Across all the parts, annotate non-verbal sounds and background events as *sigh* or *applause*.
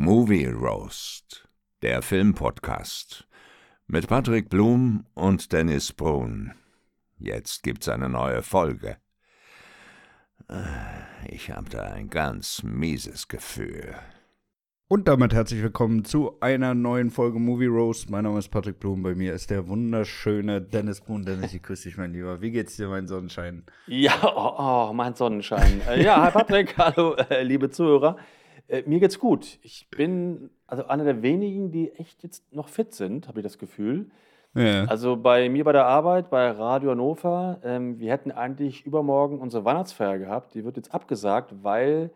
Movie Roast, der Filmpodcast mit Patrick Blum und Dennis Brun. Jetzt gibt's eine neue Folge. Ich habe da ein ganz mieses Gefühl. Und damit herzlich willkommen zu einer neuen Folge Movie Roast. Mein Name ist Patrick Blum, bei mir ist der wunderschöne Dennis Brun. Dennis, ich grüße dich, mein Lieber. Wie geht's dir, mein Sonnenschein? Ja, oh, oh mein Sonnenschein. Äh, ja, hi Patrick, *laughs* hallo, äh, liebe Zuhörer. Äh, mir geht's gut. Ich bin also einer der wenigen, die echt jetzt noch fit sind, habe ich das Gefühl. Ja. Also bei mir bei der Arbeit, bei Radio Hannover, ähm, wir hätten eigentlich übermorgen unsere Weihnachtsfeier gehabt. Die wird jetzt abgesagt, weil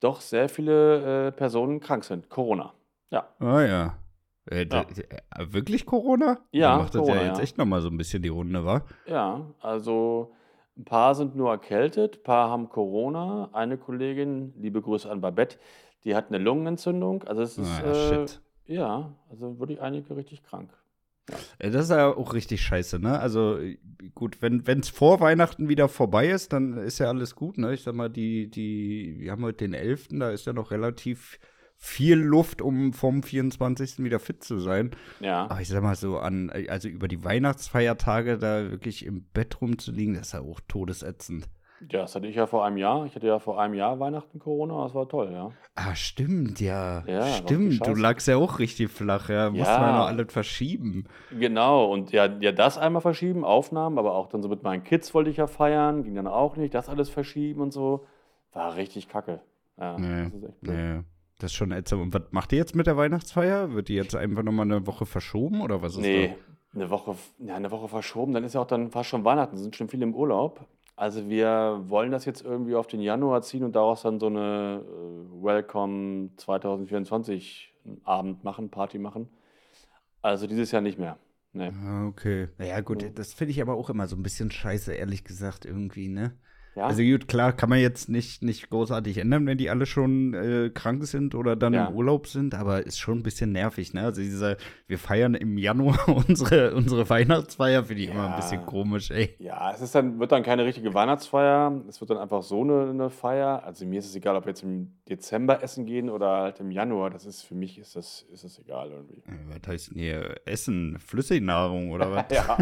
doch sehr viele äh, Personen krank sind. Corona. Ja. Ah ja. Äh, Ja. äh, Wirklich Corona? Ja, Dann macht das Corona, ja jetzt echt nochmal so ein bisschen die Runde, wa? Ja, also ein paar sind nur erkältet, ein paar haben Corona. Eine Kollegin, liebe Grüße an Babette, die hat eine Lungenentzündung. Also es ist, Ah, äh, shit. ja, also wirklich einige richtig krank. Äh, Das ist ja auch richtig scheiße, ne? Also gut, wenn es vor Weihnachten wieder vorbei ist, dann ist ja alles gut, ne? Ich sag mal, die, die, wir haben heute den 11., da ist ja noch relativ viel Luft, um vom 24. wieder fit zu sein. Ja, Aber ich sag mal so an, also über die Weihnachtsfeiertage da wirklich im Bett rumzuliegen, das ist ja auch todesätzend. Ja, das hatte ich ja vor einem Jahr. Ich hatte ja vor einem Jahr Weihnachten Corona, das war toll, ja. Ah, stimmt, ja. Ja, stimmt, du lagst ja auch richtig flach, ja. Musste Ja. man ja noch alles verschieben. Genau, und ja, ja, das einmal verschieben, Aufnahmen, aber auch dann so mit meinen Kids wollte ich ja feiern, ging dann auch nicht, das alles verschieben und so. War richtig kacke. Ja, Nee, das ist echt blöd. nee. Das ist schon ätzend. Und was macht ihr jetzt mit der Weihnachtsfeier? Wird die jetzt einfach nochmal eine Woche verschoben oder was ist Nee, eine Woche, ja, eine Woche verschoben, dann ist ja auch dann fast schon Weihnachten, sind schon viele im Urlaub. Also wir wollen das jetzt irgendwie auf den Januar ziehen und daraus dann so eine äh, Welcome 2024 Abend machen, Party machen. Also dieses Jahr nicht mehr. Nee. Ah, okay. Naja, gut, das finde ich aber auch immer so ein bisschen scheiße, ehrlich gesagt, irgendwie, ne? Ja? Also gut, klar, kann man jetzt nicht, nicht großartig ändern, wenn die alle schon äh, krank sind oder dann Ja. im Urlaub sind, aber ist schon ein bisschen nervig, ne? Also dieser, wir feiern im Januar *laughs* unsere, unsere Weihnachtsfeier, finde ich immer ein Ja. bisschen komisch, ey. Ja, es ist dann, wird dann keine richtige Weihnachtsfeier. Es wird dann einfach so eine, eine Feier. Also mir ist es egal, ob wir jetzt im Dezember essen gehen oder halt im Januar. Das ist für mich ist das, ist das egal irgendwie. Äh, Was heißt denn hier? Essen, Flüssignahrung oder *laughs* was? Ja.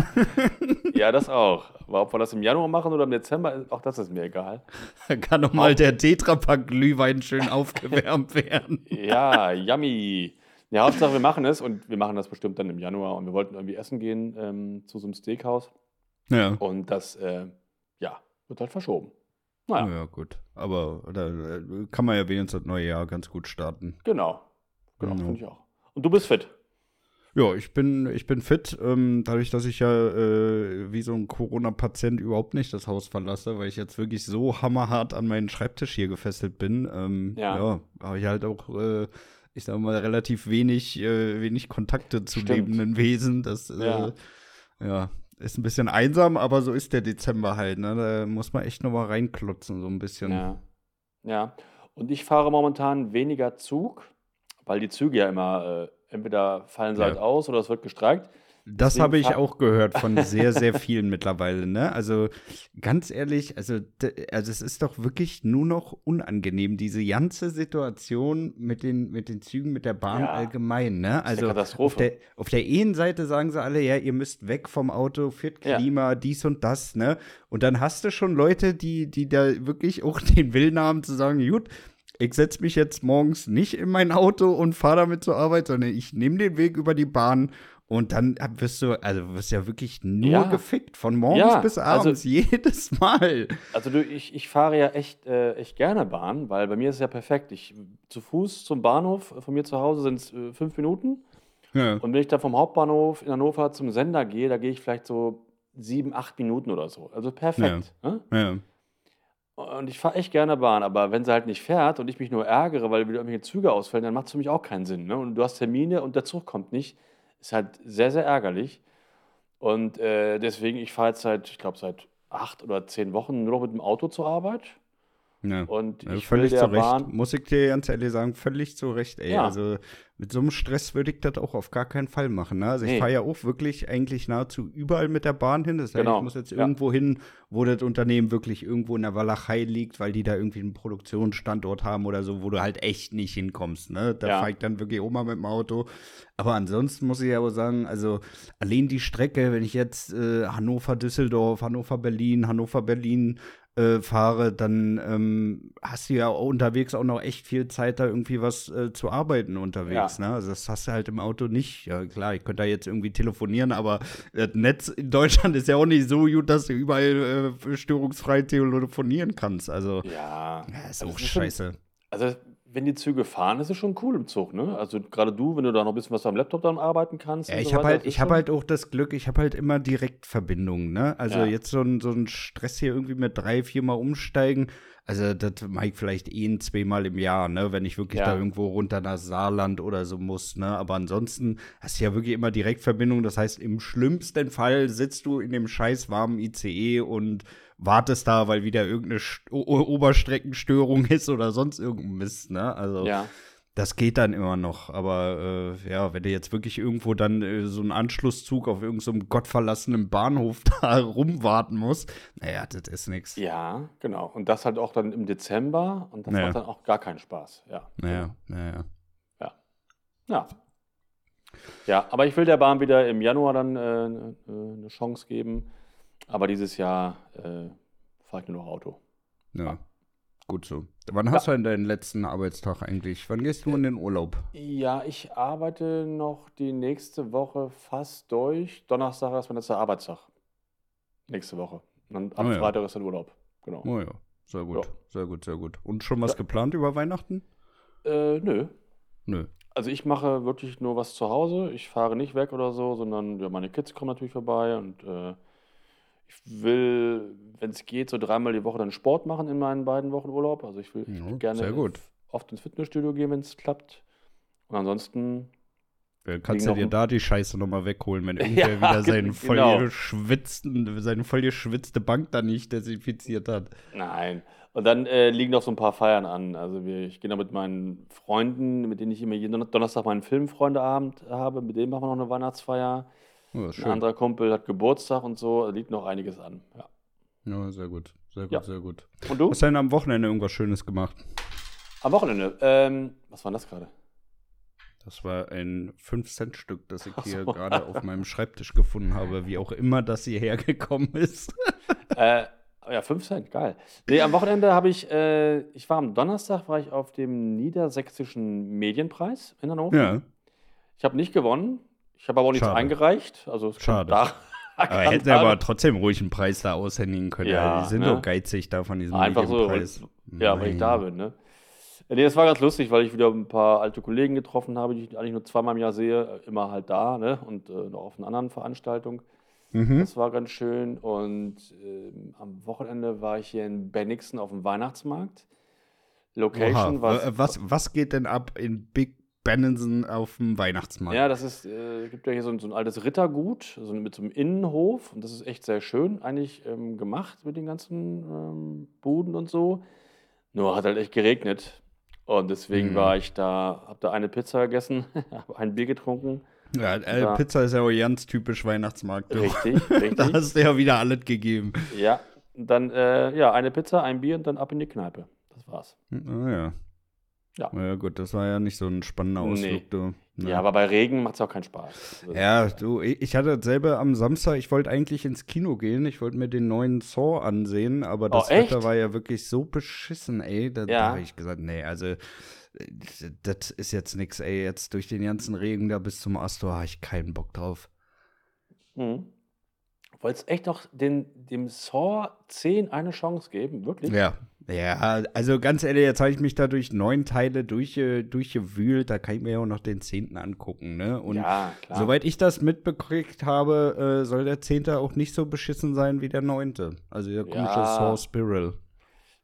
*laughs* ja, das auch. Aber ob wir das im Januar machen oder im Dezember, auch das ist mir egal. Da *laughs* kann doch mal der Tetrapack Glühwein schön *laughs* aufgewärmt werden. Ja, yummy. Ja, Hauptsache wir machen es und wir machen das bestimmt dann im Januar. Und wir wollten irgendwie essen gehen ähm, zu so einem Steakhouse. Ja. Und das, äh, ja, wird halt verschoben. Naja, Ja, gut. Aber da äh, kann man ja wenigstens das neue Jahr ganz gut starten. genau. Genau, Genau. finde ich auch. Und du bist fit. Ja, ich bin, ich bin fit, ähm, dadurch, dass ich ja äh, wie so ein Corona-Patient überhaupt nicht das Haus verlasse, weil ich jetzt wirklich so hammerhart an meinen Schreibtisch hier gefesselt bin. Ähm, ja, Ja. habe ich halt auch, äh, ich sag mal, relativ wenig, äh, wenig Kontakte zu Stimmt. lebenden Wesen. Das äh, Ja. ja. ist ein bisschen einsam, aber so ist der Dezember halt. Ne? Da muss man echt noch mal reinklotzen, so ein bisschen. Ja. Ja. Und ich fahre momentan weniger Zug, weil die Züge ja immer äh, entweder fallen sie Ja. halt aus oder es wird gestreikt. Das habe ich auch gehört von *laughs* sehr, sehr vielen mittlerweile, ne? Also ganz ehrlich, also, also es ist doch wirklich nur noch unangenehm, diese ganze Situation mit den, mit den Zügen, mit der Bahn Ja. allgemein, ne? Also auf der, auf der einen Seite sagen sie alle, ja, ihr müsst weg vom Auto, Ja. Klima, dies und das, ne? Und dann hast du schon Leute, die, die da wirklich auch *laughs* den Willen haben zu sagen, gut, ich setze mich jetzt morgens nicht in mein Auto und fahre damit zur Arbeit, sondern ich nehme den Weg über die Bahn und dann wirst du, also wirst ja wirklich nur Ja. gefickt, von morgens Ja, bis also- abends, *laughs* jedes Mal. Also du, ich, ich fahre ja echt, äh, echt gerne Bahn, weil bei mir ist es ja perfekt. Ich zu Fuß zum Bahnhof, äh, von mir zu Hause sind es äh, fünf Minuten. Ja. Und wenn ich dann vom Hauptbahnhof in Hannover zum Sender gehe, da gehe ich vielleicht so sieben, acht Minuten oder so. Also perfekt. Ne? Und ich fahre echt gerne Bahn, aber wenn sie halt nicht fährt und ich mich nur ärgere, weil wieder irgendwelche Züge ausfallen, dann macht es für mich auch keinen Sinn. Ne? Und du hast Termine und der Zug kommt nicht. Ist halt sehr, sehr ärgerlich. Und äh, deswegen, ich fahre jetzt seit, ich glaube, seit acht oder zehn Wochen nur noch mit dem Auto zur Arbeit. Ja. Und will völlig zu Recht, Bahn. muss ich dir ganz ehrlich sagen, völlig zu Recht, ey. Ja. Also, mit so einem Stress würde ich das auch auf gar keinen Fall machen. Ne? Also ich Nee. fahre ja auch wirklich eigentlich nahezu überall mit der Bahn hin. Das heißt, Genau. ich muss jetzt Ja. irgendwo hin, wo das Unternehmen wirklich irgendwo in der Walachei liegt, weil die da irgendwie einen Produktionsstandort haben oder so, wo du halt echt nicht hinkommst. Ne? Da Ja. fahre ich dann wirklich auch mal mit dem Auto. Aber ansonsten muss ich aber sagen, also allein die Strecke, wenn ich jetzt äh, Hannover-Düsseldorf, Hannover-Berlin, Hannover-Berlin äh, fahre, dann ähm, hast du ja auch unterwegs auch noch echt viel Zeit, da irgendwie was äh, zu arbeiten unterwegs. Ne? Also das hast du halt im Auto nicht. Ja, klar, ich könnte da jetzt irgendwie telefonieren, aber das Netz in Deutschland *laughs* ist ja auch nicht so gut, dass du überall äh, störungsfrei telefonieren kannst. Also, Ja. ja, ist Also auch es ist scheiße. Also, wenn die Züge fahren, ist es schon cool im Zug, ne? Also, gerade du, wenn du da noch ein bisschen was am Laptop dann arbeiten kannst. Ja, ich so habe halt, ich habe halt auch das Glück, ich habe halt immer Direktverbindungen, ne? Also Ja. jetzt so ein, so ein Stress hier irgendwie mit drei, viermal umsteigen. Also das mache ich vielleicht ein, zweimal im Jahr, ne? Wenn ich wirklich Ja. da irgendwo runter nach Saarland oder so muss, ne? Aber ansonsten hast du ja wirklich immer Direktverbindung. Das heißt, im schlimmsten Fall sitzt du in dem scheiß warmen ICE und wartest da, weil wieder irgendeine St o Oberstreckenstörung *laughs* ist oder sonst irgendein Mist, ne? Also Ja. Das geht dann immer noch, aber äh, ja, wenn du jetzt wirklich irgendwo dann äh, so einen Anschlusszug auf irgendeinem so gottverlassenen Bahnhof *laughs* da rumwarten musst, naja, das ist nix. Ja, genau. Und das halt auch dann im Dezember und das Ja. macht dann auch gar keinen Spaß. Ja. Naja, naja. Ja. Ja, aber ich will der Bahn wieder im Januar dann äh, äh, eine Chance geben. Aber dieses Jahr äh, fahre ich nur noch Auto. Ja. Gut so. Wann hast du denn deinen letzten Arbeitstag eigentlich? Wann gehst du in den Urlaub? Ja, ich arbeite noch die nächste Woche fast durch. Donnerstag ist mein letzter Arbeitstag. Nächste Woche. Und ab Oh ja. Freitag ist dann Urlaub. Genau. Oh ja, sehr gut, Ja. sehr gut, sehr gut. Und schon was Ja. geplant über Weihnachten? Äh, nö. Nö. Also ich mache wirklich nur was zu Hause. Ich fahre nicht weg oder so, sondern ja, meine Kids kommen natürlich vorbei und äh, ich will, wenn es geht, so dreimal die Woche dann Sport machen in meinen beiden Wochen Urlaub. Also ich will Ja, gerne sehr gut. oft ins Fitnessstudio gehen, wenn es klappt. Und ansonsten, Kannst du dir da die Scheiße nochmal wegholen, wenn *laughs* Ja, irgendwer wieder seinen voll genau. geschwitzten, seine voll geschwitzte Bank da nicht desinfiziert hat? nein. Und dann äh, liegen noch so ein paar Feiern an. Also wir, ich gehe noch mit meinen Freunden, mit denen ich immer jeden Don- Donnerstag meinen Filmfreundeabend habe. Mit denen machen wir noch eine Weihnachtsfeier. Oh, Ein anderer Kumpel hat Geburtstag und so. Liegt noch einiges an. Ja. Ja, sehr gut. Sehr gut, Ja. sehr gut. Und du? Hast du denn am Wochenende irgendwas Schönes gemacht? Am Wochenende. Ähm, was war denn das gerade? Das war ein 5-Cent-Stück, das ich Ach hier so. gerade auf *laughs* meinem Schreibtisch gefunden habe, wie auch immer das hierher gekommen ist. *laughs* äh, ja, 5 Cent, geil. Nee, am Wochenende habe ich, äh, ich war am Donnerstag, war ich auf dem Niedersächsischen Medienpreis in Hannover. Ja. Ich habe nicht gewonnen. Ich habe aber auch nichts Schade. eingereicht. Also es Schade. da *laughs* Aber *laughs* hätten sie aber trotzdem ruhig einen Preis da aushändigen können. Ja, die sind ne? doch geizig da von diesem Einfach so. Medienpreis. Ja, weil ich da bin, ne? Nee, das war ganz lustig, weil ich wieder ein paar alte Kollegen getroffen habe, die ich eigentlich nur zweimal im Jahr sehe, immer halt da, ne? Und äh, noch auf einer anderen Veranstaltung. Mhm. Das war ganz schön. Und ähm, am Wochenende war ich hier in Bennigsen auf dem Weihnachtsmarkt. Location Oha. war. Wa- Was, was geht denn ab in Big Benenson auf dem Weihnachtsmarkt? Ja, das ist, äh, gibt ja hier so ein, so ein altes Rittergut, so mit so einem Innenhof. Und das ist echt sehr schön eigentlich ähm, gemacht mit den ganzen ähm, Buden und so. Nur hat halt echt geregnet. Und deswegen Mhm. war ich da, hab da eine Pizza gegessen, *laughs* habe ein Bier getrunken. Ja, äh, Ja. Pizza ist ja auch ganz typisch Weihnachtsmarkt. du. Richtig, *laughs* Da richtig. hast du ja wieder alles gegeben. ja, dann äh, ja, eine Pizza, ein Bier und dann ab in die Kneipe. Das war's. Ah, ja. Ja. Ja, gut, das war ja nicht so ein spannender Nee. Ausflug, du. Ja, aber bei Regen macht es auch keinen Spaß. Also, Ja, du, ich hatte dasselbe am Samstag. Ich wollte eigentlich ins Kino gehen. Ich wollte mir den neuen Saw ansehen, aber das Oh? Wetter war ja wirklich so beschissen, ey. Da, Ja. habe ich gesagt, nee, also das ist jetzt nix, ey. Jetzt durch den ganzen Regen da bis zum Astor habe ich keinen Bock drauf. Mhm. Wolltest echt noch den, dem Saw 10 eine Chance geben? Wirklich? Ja. Ja, also ganz ehrlich, jetzt habe ich mich da durch neun Teile durchge, durchgewühlt. Da kann ich mir ja auch noch den zehnten angucken, ne? Und ja, klar. Soweit ich das mitbekriegt habe, äh, soll der Zehnte auch nicht so beschissen sein wie der Neunte. Also der komische Ja. Saw Spiral.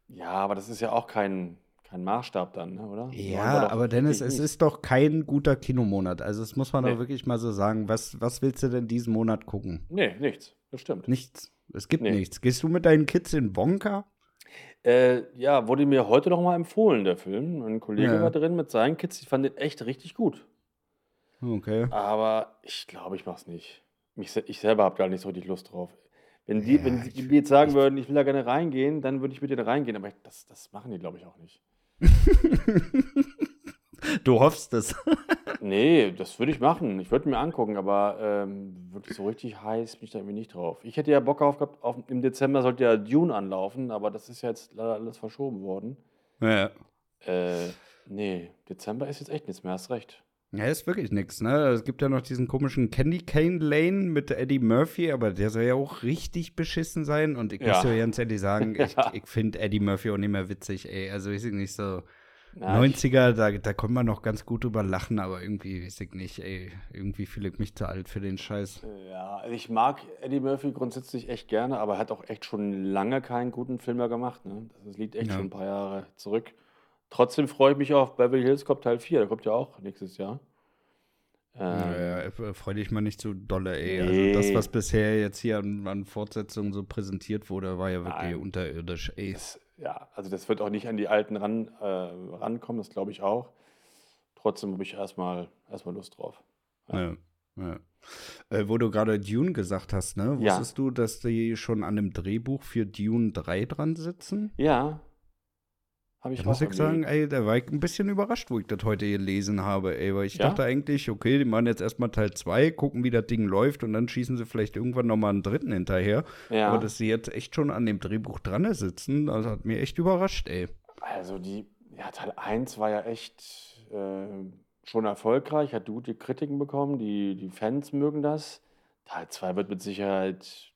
Ja, aber das ist ja auch kein, kein Maßstab dann, ne, oder? Ja, aber Dennis, es mies. ist doch kein guter Kinomonat. Also das muss man Nee. doch wirklich mal so sagen. Was, was willst du denn diesen Monat gucken? Nee, nichts. Das stimmt. Nichts. Es gibt Nee. nichts. Gehst du mit deinen Kids in Wonka? Äh, ja, wurde mir heute noch mal empfohlen, der Film. Ein Kollege Ja. war drin mit seinen Kids. Ich fand den echt richtig gut. Okay. Aber ich glaube, ich mache es nicht. Mich, ich selber habe gar nicht so richtig Lust drauf. Wenn die, Ja, wenn die mir jetzt sagen ich- würden, ich will da gerne reingehen, dann würde ich mit denen reingehen. Aber das, das machen die, glaube ich, auch nicht. *laughs* Du hoffst es. Nee, das würde ich machen. Ich würde mir angucken, aber ähm, wirklich so richtig heiß bin ich da irgendwie nicht drauf. Ich hätte ja Bock auf gehabt, auf, im Dezember sollte ja Dune anlaufen, aber das ist ja jetzt leider alles verschoben worden. Ja. Äh, nee, Dezember ist jetzt echt nichts mehr, hast recht. Ja, ist wirklich nix, ne? Es gibt ja noch diesen komischen Candy Cane Lane mit Eddie Murphy, aber der soll ja auch richtig beschissen sein. Und ich Ja. muss dir ganz ehrlich sagen, *laughs* ich, Ja. ich finde Eddie Murphy auch nicht mehr witzig, ey. Also, ich weiß nicht so. Ja, ich- 90er, da, da kann man noch ganz gut drüber lachen, aber irgendwie weiß ich nicht, ey. Irgendwie fühle ich mich zu alt für den Scheiß. Ja, also ich mag Eddie Murphy grundsätzlich echt gerne, aber er hat auch echt schon lange keinen guten Film mehr gemacht. Ne? Das liegt echt Ja. schon ein paar Jahre zurück. Trotzdem freue ich mich auf Beverly Hills Cop Teil 4, der kommt ja auch nächstes Jahr. Ähm, Naja, äh, freu dich mal nicht zu dolle, ey. Nee. Also das, was bisher jetzt hier an, an Fortsetzungen so präsentiert wurde, war ja wirklich Nein. unterirdisch, ey. das, ja, also das wird auch nicht an die Alten ran, äh, rankommen, das glaube ich auch. Trotzdem habe ich erstmal erstmal Lust drauf. Ja. Ja. Äh, wo du gerade Dune gesagt hast, ne? Ja. Wusstest du, dass die schon an dem Drehbuch für Dune 3 dran sitzen? Ja, habe ich Da muss ich sagen, ey, da war ich ein bisschen überrascht, wo ich das heute gelesen habe, ey, weil ich Ja? dachte eigentlich, okay, die machen jetzt erstmal Teil 2, gucken, wie das Ding läuft und dann schießen sie vielleicht irgendwann nochmal einen dritten hinterher. ja. Aber dass sie jetzt echt schon an dem Drehbuch dran sitzen, das hat mir echt überrascht, ey. Also die, ja, Teil 1 war ja echt äh, schon erfolgreich, hat gute Kritiken bekommen, die, die Fans mögen das. Teil 2 wird mit Sicherheit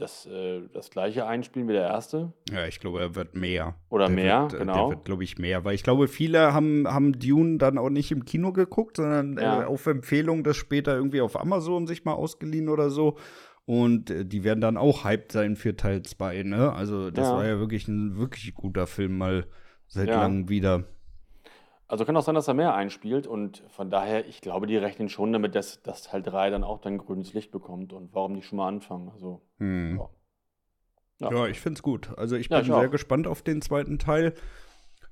das, äh, das gleiche einspielen wie der erste. Ja, ich glaube, er wird mehr. Oder Der mehr, wird, äh, genau. Der wird, glaube ich, mehr. Weil ich glaube, viele haben, haben Dune dann auch nicht im Kino geguckt, sondern Ja. äh, auf Empfehlung das später irgendwie auf Amazon sich mal ausgeliehen oder so. Und äh, die werden dann auch hyped sein für Teil 2, ne? Also, das Ja. war ja wirklich ein wirklich guter Film mal seit Ja. langem wieder. Also kann auch sein, dass er mehr einspielt und von daher, ich glaube, die rechnen schon damit, dass, dass Teil 3 dann auch dann grünes Licht bekommt und warum nicht schon mal anfangen? Also, Hm. ja. Ja, Ja. ich find's gut. Also ich Ja, bin ich sehr auch. gespannt auf den zweiten Teil.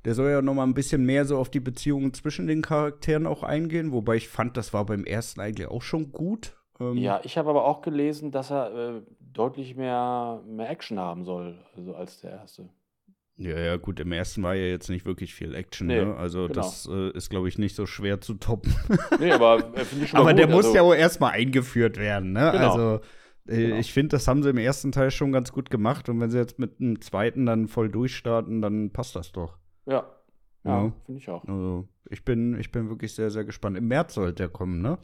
Der soll ja noch mal ein bisschen mehr so auf die Beziehungen zwischen den Charakteren auch eingehen, wobei ich fand, das war beim ersten eigentlich auch schon gut. Ähm, Ja, ich habe aber auch gelesen, dass er äh, deutlich mehr, mehr Action haben soll, also als der erste. Ja, ja, gut, im ersten war ja jetzt nicht wirklich viel Action, Nee, ne? Also genau. das äh, ist, glaube ich, nicht so schwer zu toppen. Nee, aber äh, finde ich schon Aber gut. der muss also, ja auch erstmal eingeführt werden, ne? Genau. Also äh, Genau. ich finde, das haben sie im ersten Teil schon ganz gut gemacht und wenn sie jetzt mit einem zweiten dann voll durchstarten, dann passt das doch. Ja, ja, Ja. finde ich auch. Also ich bin, ich bin wirklich sehr, sehr gespannt. Im März sollte der kommen, ne?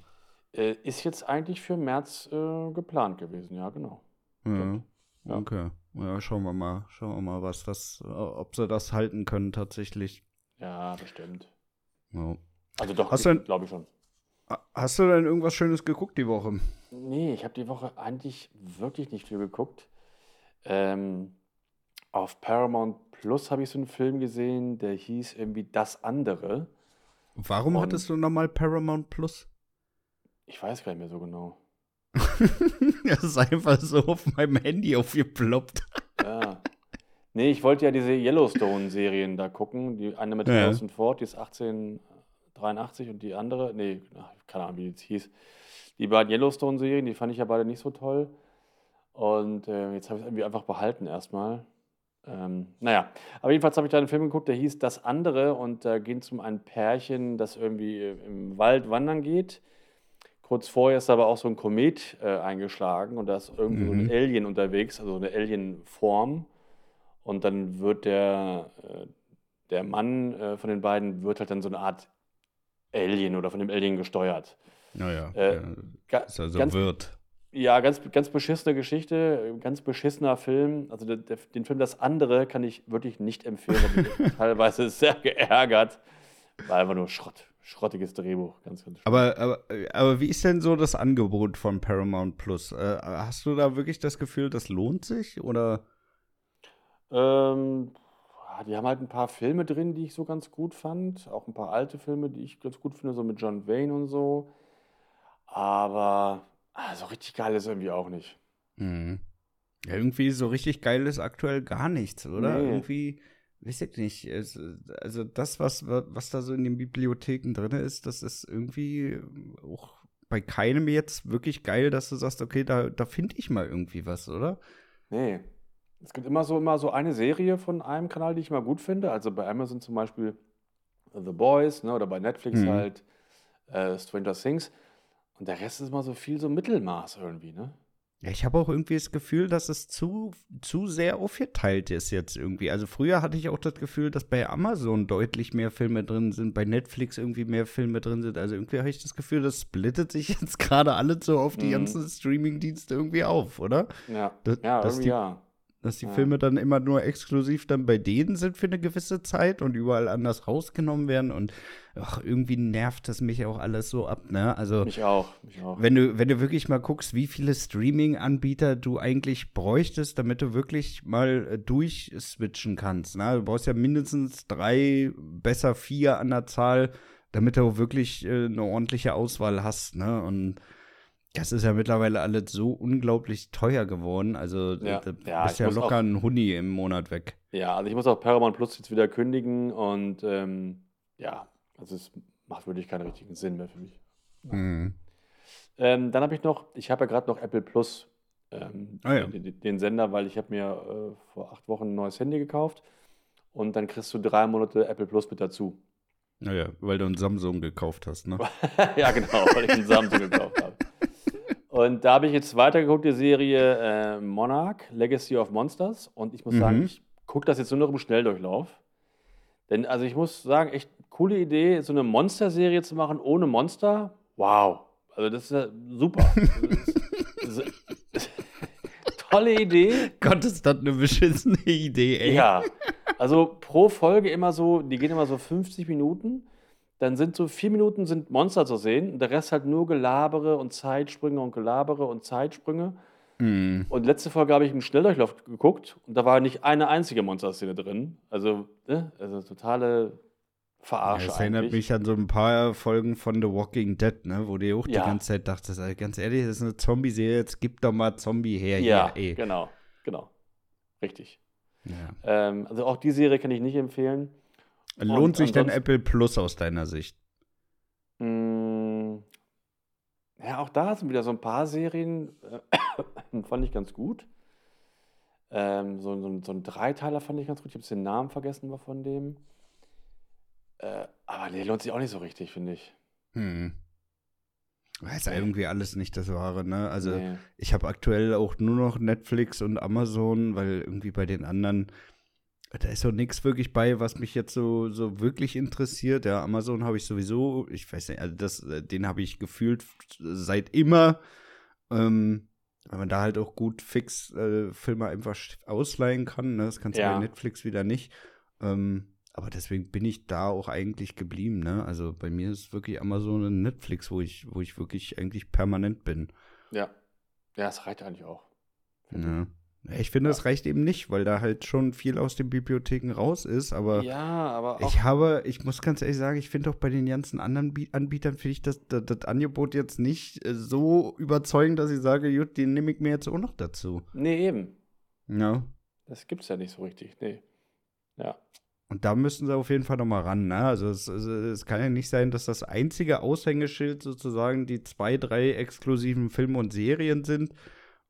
Äh, ist jetzt eigentlich für März äh, geplant gewesen, ja, genau. Ja. Ja. Okay. Ja, schauen wir mal. Schauen wir mal, was das, ob sie das halten können tatsächlich. Ja, bestimmt. Ja. Also doch, Hast du ein- glaube ich schon. Ha- Hast du denn irgendwas Schönes geguckt die Woche? Nee, ich habe die Woche eigentlich wirklich nicht viel geguckt. Ähm, auf Paramount Plus habe ich so einen Film gesehen, der hieß irgendwie Das andere. Warum Und- hattest du nochmal Paramount Plus? Ich weiß gar nicht mehr so genau. *laughs* das ist einfach so auf meinem Handy aufgeploppt. Ja. Nee, ich wollte ja diese Yellowstone-Serien da gucken. Die eine mit Ja. Harrison Ford, die ist 1883 und die andere, nee, ach, keine Ahnung, wie die jetzt hieß. Die beiden Yellowstone-Serien, die fand ich ja beide nicht so toll. Und äh, jetzt habe ich es irgendwie einfach behalten erstmal. Ähm, naja, aber jedenfalls habe ich da einen Film geguckt, der hieß Das andere und da ging es um ein Pärchen, das irgendwie äh, im Wald wandern geht. Kurz vorher ist aber auch so ein Komet äh, eingeschlagen und da ist irgendwie so ein Mhm. Alien unterwegs, also eine Alien-Form. Und dann wird der, äh, der Mann äh, von den beiden wird halt dann so eine Art Alien oder von dem Alien gesteuert. Naja, Äh, Ga ist also ganz, Wirt. ja, ganz, ganz beschissene Geschichte, ganz beschissener Film. Also der, der, den Film Das andere kann ich wirklich nicht empfehlen. Ich *laughs* teilweise sehr geärgert. War einfach nur Schrott. Schrottiges Drehbuch. Ganz, ganz. Aber, aber, aber wie ist denn so das Angebot von Paramount Plus? Äh, hast du da wirklich das Gefühl, das lohnt sich? Oder? Ähm, die haben halt ein paar Filme drin, die ich so ganz gut fand. Auch ein paar alte Filme, die ich ganz gut finde, so mit John Wayne und so. Aber ah, so richtig geil ist irgendwie auch nicht. Mhm. Ja, irgendwie so richtig geil ist aktuell gar nichts, oder? Nee. Irgendwie weiß ich nicht, es, also das, was, was da so in den Bibliotheken drin ist, das ist irgendwie auch bei keinem jetzt wirklich geil, dass du sagst, okay, da, da finde ich mal irgendwie was, oder? Nee. Es gibt immer so, immer so eine Serie von einem Kanal, die ich mal gut finde. Also bei Amazon zum Beispiel The Boys, ne, oder bei Netflix Mhm. halt äh, Stranger Things. Und der Rest ist mal so viel so Mittelmaß irgendwie, ne? Ja, ich habe auch irgendwie das Gefühl, dass es zu, zu sehr aufgeteilt ist jetzt irgendwie. Also früher hatte ich auch das Gefühl, dass bei Amazon deutlich mehr Filme drin sind, bei Netflix irgendwie mehr Filme drin sind. Also irgendwie habe ich das Gefühl, das splittet sich *laughs* jetzt gerade alle so auf die Mhm. ganzen Streaming-Dienste irgendwie auf, oder? Ja, Das- ja irgendwie die- ja. Dass die Ja. Filme dann immer nur exklusiv dann bei denen sind für eine gewisse Zeit und überall anders rausgenommen werden. Und ach, irgendwie nervt das mich auch alles so ab, ne? Also. Mich auch, mich auch. Wenn du, wenn du wirklich mal guckst, wie viele Streaming-Anbieter du eigentlich bräuchtest, damit du wirklich mal äh, durchswitchen kannst. Ne? Du brauchst ja mindestens drei, besser vier an der Zahl, damit du wirklich äh, eine ordentliche Auswahl hast. Ne? Und das ist ja mittlerweile alles so unglaublich teuer geworden. Also Ja. da Ja, bist ja locker auch- ein Huni im Monat weg. Ja, also ich muss auch Paramount Plus jetzt wieder kündigen und ähm, ja, also es macht wirklich keinen richtigen Sinn mehr für mich. Mhm. Ähm, dann habe ich noch, ich habe ja gerade noch Apple Plus, ähm, Ah ja. den, den Sender, weil ich habe mir äh, vor acht Wochen ein neues Handy gekauft und dann kriegst du drei Monate Apple Plus mit dazu. Naja, weil du einen Samsung gekauft hast, ne? *laughs* ja, genau, weil ich einen Samsung gekauft habe. Und da habe ich jetzt weitergeguckt, die Serie äh, Monarch, Legacy of Monsters. Und ich muss sagen, Mhm. ich gucke das jetzt nur noch im Schnelldurchlauf. Denn, also ich muss sagen, echt coole Idee, so eine Monster-Serie zu machen ohne Monster. Wow. Also das ist ja super. Das ist, das *laughs* ist, tolle Idee. Gott, ist das eine beschissene Idee, ey. Ja, also pro Folge immer so, die gehen immer so 50 Minuten. Dann sind so vier Minuten sind Monster zu sehen. Und der Rest halt nur Gelabere und Zeitsprünge und Gelabere und Zeitsprünge. Mhm. Und letzte Folge habe ich im Schnelldurchlauf geguckt und da war nicht eine einzige Monsterszene drin. Also, ne? also totale Verarsche das erinnert eigentlich. mich an so ein paar Folgen von The Walking Dead, ne, wo du auch die Ja. ganze Zeit dachtest, ey, ganz ehrlich, das ist eine Zombie-Serie, jetzt gib doch mal Zombie her ja, hier, ey. genau, genau. Richtig. Ja. Ähm, also auch die Serie kann ich nicht empfehlen. Lohnt sich denn Apple Plus aus deiner Sicht? Mm, Ja, auch da sind wieder so ein paar Serien, äh, *coughs* fand ich ganz gut. Ähm, so, so, ein- so ein Dreiteiler fand ich ganz gut. Ich habe den Namen vergessen war von dem. Äh, aber nee, lohnt sich auch nicht so richtig, finde ich. Hm. Ist ja irgendwie alles nicht das Wahre, ne? Also, Nee. ich habe aktuell auch nur noch Netflix und Amazon, weil irgendwie bei den anderen, da ist so nichts wirklich bei, was mich jetzt so, so wirklich interessiert. Ja, Amazon habe ich sowieso, ich weiß nicht, also das, äh, den habe ich gefühlt seit immer. Ähm, weil man da halt auch gut fix äh, Filme einfach ausleihen kann. Ne? Das kannst du Ja. bei Netflix wieder nicht. Ähm, aber deswegen bin ich da auch eigentlich geblieben. Ne? Also bei mir ist wirklich Amazon und Netflix, wo ich, wo ich wirklich eigentlich permanent bin. Ja. Ja, es reicht eigentlich auch. Ja. Ja, Ich finde, es reicht eben nicht, weil da halt schon viel aus den Bibliotheken raus ist, aber ich. Ja, aber auch. ich habe, ich muss ganz ehrlich sagen, ich finde auch bei den ganzen anderen Bi- Anbietern finde ich das, das, das Angebot jetzt nicht äh, so überzeugend, dass ich sage, gut, den nehme ich mir jetzt auch noch dazu. nee, eben. Ja. Das gibt's ja nicht so richtig. Nee. Ja. Und da müssen sie auf jeden Fall noch mal ran. Ne? Also es, es, es kann ja nicht sein, dass das einzige Aushängeschild sozusagen die zwei, drei exklusiven Filme und Serien sind.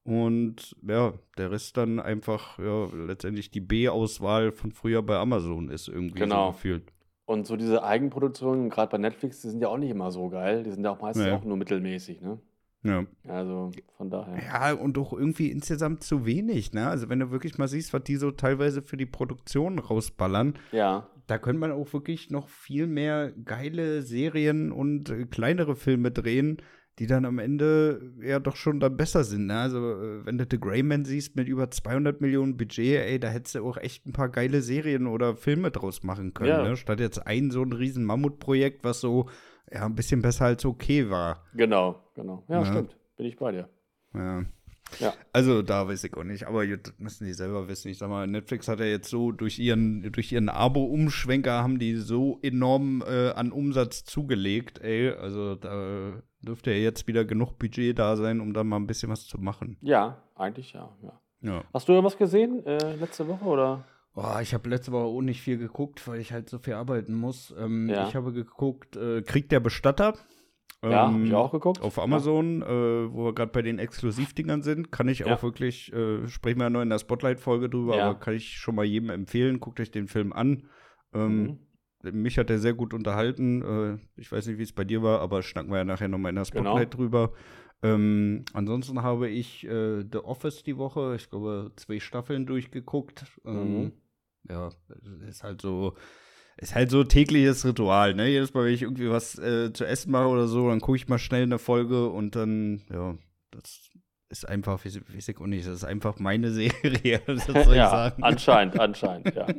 Und ja, der Rest dann einfach ja, letztendlich die B-Auswahl von früher bei Amazon ist irgendwie Genau. so gefühlt. Und so diese Eigenproduktionen, gerade bei Netflix, die sind ja auch nicht immer so geil. Die sind ja auch meistens Nee. auch nur mittelmäßig, ne? Ja. Also von daher. ja, und doch irgendwie insgesamt zu wenig. Ne? Also wenn du wirklich mal siehst, was die so teilweise für die Produktion rausballern, Ja, da könnte man auch wirklich noch viel mehr geile Serien und äh, kleinere Filme drehen, die dann am Ende ja doch schon dann besser sind. Ne? Also, äh, wenn du The Greyman siehst mit über 200 Millionen Budget, ey, da hättest du auch echt ein paar geile Serien oder Filme draus machen können. Ja. Ne? Statt jetzt ein so ein riesen Mammutprojekt, was so ja ein bisschen besser als okay war. genau, genau. Ja, Ja. stimmt. Bin ich bei dir. Ja. Ja. Also da weiß ich auch nicht, aber das müssen die selber wissen. Ich sag mal, Netflix hat ja jetzt so durch ihren, durch ihren Abo-Umschwenker haben die so enorm äh, an Umsatz zugelegt, ey. Also da dürfte ja jetzt wieder genug Budget da sein, um da mal ein bisschen was zu machen. Ja, eigentlich ja. ja. Ja. Hast du irgendwas gesehen äh, letzte Woche oder? Oh, ich habe letzte Woche auch nicht viel geguckt, weil ich halt so viel arbeiten muss. Ähm, Ja. Ich habe geguckt, äh, Krieg der Bestatter. Ja, Ähm, habe ich auch geguckt. Auf Amazon, äh, wo wir gerade bei den Exklusivdingern sind, kann ich Ja. auch wirklich, äh, sprechen wir ja noch in der Spotlight-Folge drüber, Ja. aber kann ich schon mal jedem empfehlen, guckt euch den Film an. Ähm, Mhm. Mich hat er sehr gut unterhalten. Äh, ich weiß nicht, wie es bei dir war, aber schnacken wir ja nachher nochmal in der Genau. Spotlight drüber. Ähm, ansonsten habe ich äh, The Office die Woche, ich glaube, zwei Staffeln durchgeguckt. Ähm, Mhm. Ja, ist halt so, ist halt so tägliches Ritual, ne? Jedes Mal, wenn ich irgendwie was äh, zu essen mache oder so, dann gucke ich mal schnell eine Folge und dann, ja, das ist einfach, weiß ich weiß ich auch nicht, das ist einfach meine *laughs* Serie, das soll ich ja, sagen. anscheinend, anscheinend, ja. *laughs*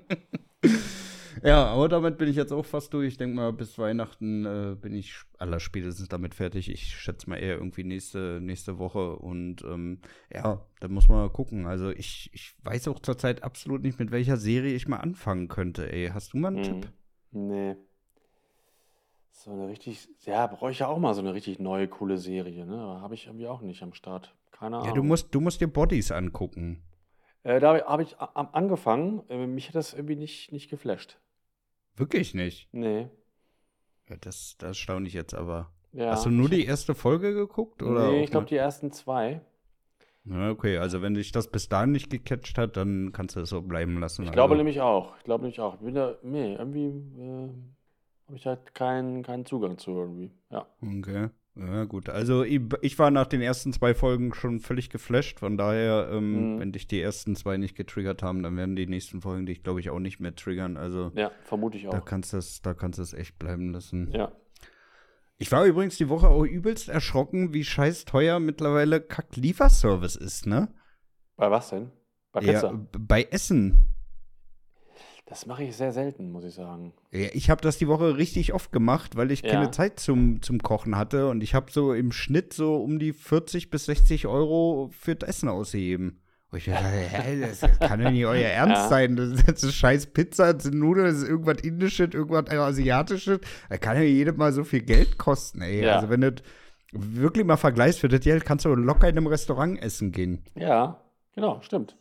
*laughs* Ja, aber damit bin ich jetzt auch fast durch. Ich denke mal, bis Weihnachten äh, bin ich allerspätestens damit fertig. Ich schätze mal eher irgendwie nächste, nächste Woche. Und ähm, ja, da muss man mal gucken. Also ich, ich weiß auch zurzeit absolut nicht, mit welcher Serie ich mal anfangen könnte. Ey, hast du mal einen Mhm. Tipp? Nee. So eine richtig, ja, brauche ich ja auch mal so eine richtig neue, coole Serie, ne? Habe ich irgendwie auch nicht am Start. Keine Ahnung. Ja, du musst, du musst dir Bodies angucken. Äh, da habe ich angefangen. Äh, mich hat das irgendwie nicht, nicht geflasht. Wirklich nicht. Nee. Ja, das, das staune ich jetzt aber. Ja, Hast du nur die erste Folge geguckt? Oder nee, ich glaube die ersten zwei. Ja, okay, also wenn dich das bis dahin nicht gecatcht hat, dann kannst du es so bleiben lassen. Ich glaube also. nämlich auch. Ich glaube nämlich auch. Bin da, nee, irgendwie äh, habe ich halt keinen keinen Zugang zu irgendwie. Ja. Okay. Ja, gut. Also ich, war nach den ersten zwei Folgen schon völlig geflasht. Von daher, ähm, Mhm. wenn dich die ersten zwei nicht getriggert haben, dann werden die nächsten Folgen dich, glaube ich, auch nicht mehr triggern. Also Ja, vermute ich da auch. kannst du es, da kannst du es echt bleiben lassen. Ja. Ich war übrigens die Woche auch übelst erschrocken, wie scheiß teuer mittlerweile Kack-Lieferservice ist, ne? Bei was denn? Bei Ja, Pizza? b- bei Essen. Das mache ich sehr selten, muss ich sagen. Ja, ich habe das die Woche richtig oft gemacht, weil ich Ja. keine Zeit zum, zum Kochen hatte und ich habe so im Schnitt so um die 40 bis 60 Euro für das Essen ausgegeben. Und ich dachte, hä, das kann doch nicht euer *laughs* Ernst Ja. sein. Das ist jetzt scheiß Pizza, das sind Nudeln, das ist irgendwas Indisches, irgendwas Asiatisches. Da kann ja jedes Mal so viel Geld kosten, ey. Also wenn du das wirklich mal vergleichst, für das Geld kannst du locker in einem Restaurant essen gehen. Ja, genau, stimmt.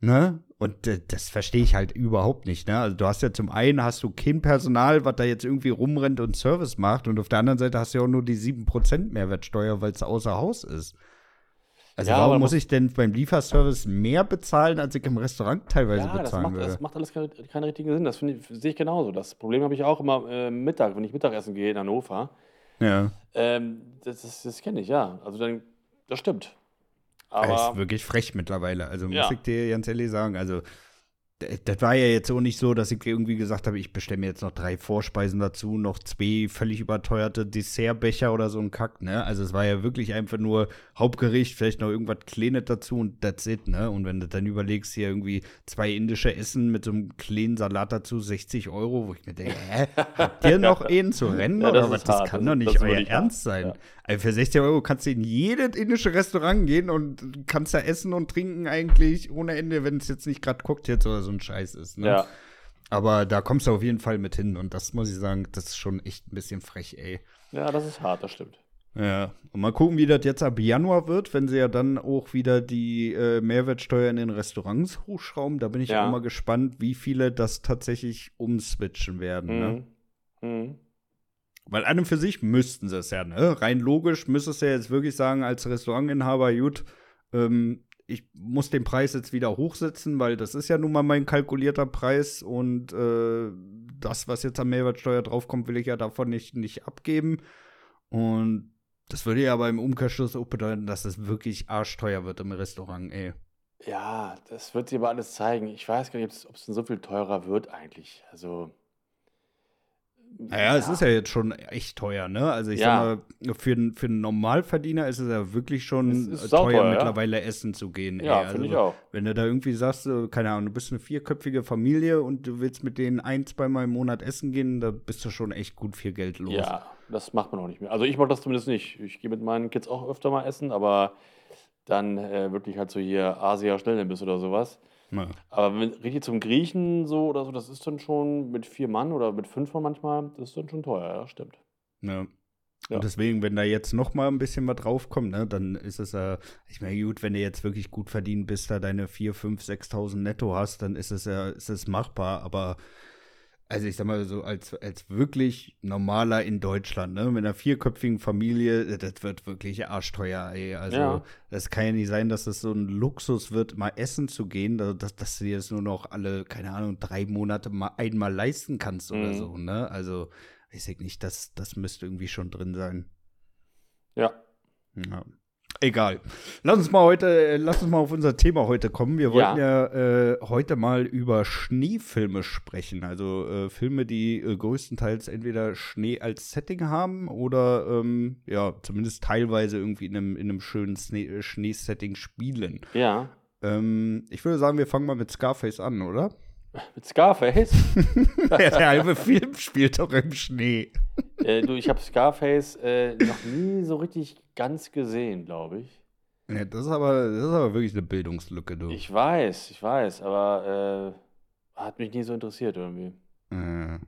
Ne? Und äh, das verstehe ich halt überhaupt nicht, ne? Also du hast ja zum einen hast du kein Personal, was da jetzt irgendwie rumrennt und Service macht und auf der anderen Seite hast du ja auch nur die 7% Mehrwertsteuer, weil es außer Haus ist. Also Ja, warum muss ich denn beim Lieferservice mehr bezahlen, als ich im Restaurant teilweise Ja, das bezahlen macht, würde? das macht alles keinen keinen richtigen Sinn. Das ich, sehe ich genauso. Das Problem habe ich auch immer äh, Mittag, wenn ich Mittagessen gehe in Hannover. ja. Ähm, das das, das kenne ich, ja. Also dann, das stimmt. Das ist Aber wirklich frech mittlerweile. Also muss Ja. ich dir ganz ehrlich sagen. Also, das war ja jetzt auch nicht so, dass ich irgendwie gesagt habe, ich bestelle mir jetzt noch drei Vorspeisen dazu, noch zwei völlig überteuerte Dessertbecher oder so ein Kack, ne? Also es war ja wirklich einfach nur Hauptgericht, vielleicht noch irgendwas Kleines dazu und that's it, ne? Und wenn du dann überlegst, hier irgendwie zwei indische Essen mit so einem kleinen Salat dazu, 60 Euro, wo ich mir denke, hä, habt ihr noch *laughs* einen zu rennen Ja, das oder was? Das hart. kann doch nicht euer wirklich hart. Ernst sein. Ja. Also für 60 Euro kannst du in jedes indische Restaurant gehen und kannst da essen und trinken eigentlich ohne Ende, wenn es jetzt nicht gerade Cocktails oder so ein Scheiß ist. Ne? ja, Aber da kommst du auf jeden Fall mit hin und das muss ich sagen, das ist schon echt ein bisschen frech, ey. ja, das ist hart, das stimmt. Ja, und mal gucken, wie das jetzt ab Januar wird, wenn sie ja dann auch wieder die äh, Mehrwertsteuer in den Restaurants hochschrauben. Da bin ich Ja. auch mal gespannt, wie viele das tatsächlich umswitchen werden. Ne? Mhm. Mhm. Weil an und für sich müssten sie es ja, ne? Rein logisch müsstest du ja jetzt wirklich sagen, als Restaurantinhaber, gut, ähm, ich muss den Preis jetzt wieder hochsetzen, weil das ist ja nun mal mein kalkulierter Preis und äh, das, was jetzt an Mehrwertsteuer draufkommt, will ich ja davon nicht, nicht abgeben. Und das würde ja aber im Umkehrschluss auch bedeuten, dass es wirklich arschteuer wird im Restaurant, ey. Ja, das wird sich aber alles zeigen. Ich weiß gar nicht, ob es denn so viel teurer wird eigentlich. Also. Naja, es ist ja jetzt schon echt teuer, ne? Also ich Ja. sag mal, für, einen- für einen Normalverdiener ist es ja wirklich schon teuer, ja. mittlerweile essen zu gehen. Ja, finde ich Also, auch. Wenn du da irgendwie sagst, äh, keine Ahnung, du bist eine vierköpfige Familie und du willst mit denen ein, zweimal im Monat essen gehen, da bist du schon echt gut viel Geld los. Ja, das macht man auch nicht mehr. Also ich mache das zumindest nicht. Ich gehe mit meinen Kids auch öfter mal essen, aber dann äh, wirklich halt so hier Asia Schnellimbiss oder sowas. Ja. Aber wenn richtig zum Griechen so oder so, das ist dann schon mit vier Mann oder mit fünf Mann manchmal, das ist dann schon teuer, ja, stimmt. Ja. Und deswegen, wenn da jetzt noch mal ein bisschen was draufkommt, ne, dann ist es ja, ich meine, gut, wenn du jetzt wirklich gut verdient bist, da deine 4, 5, 6.000 netto hast, dann ist es ja, ist es machbar, aber also ich sag mal so, als, als wirklich normaler in Deutschland, ne, mit einer vierköpfigen Familie, das wird wirklich arschteuer, ey. Also, Ja. das kann ja nicht sein, dass es so ein Luxus wird, mal essen zu gehen, da- dass, dass du dir das nur noch alle, keine Ahnung, drei Monate mal einmal leisten kannst oder Mhm. so, ne? Also, weiß ich nicht, das, das müsste irgendwie schon drin sein. Ja. Ja. Egal. Lass uns mal heute, äh, lass uns mal auf unser Thema heute kommen. Wir wollten ja, äh, heute mal über Schneefilme sprechen. Also äh, Filme, die äh, größtenteils entweder Schnee als Setting haben oder ähm, ja, zumindest teilweise irgendwie in einem, in einem schönen Schnee- Schneesetting spielen. Ja. Ähm, ich würde sagen, wir fangen mal mit Scarface an, oder? Mit Scarface. *laughs* ja, der halbe Film spielt doch im Schnee. äh, du, ich habe Scarface äh, noch nie so richtig ganz gesehen, glaube ich. Ja, das, ist aber, das ist aber wirklich eine Bildungslücke, du. Ich weiß, ich weiß, aber äh, hat mich nie so interessiert irgendwie. Äh, ja.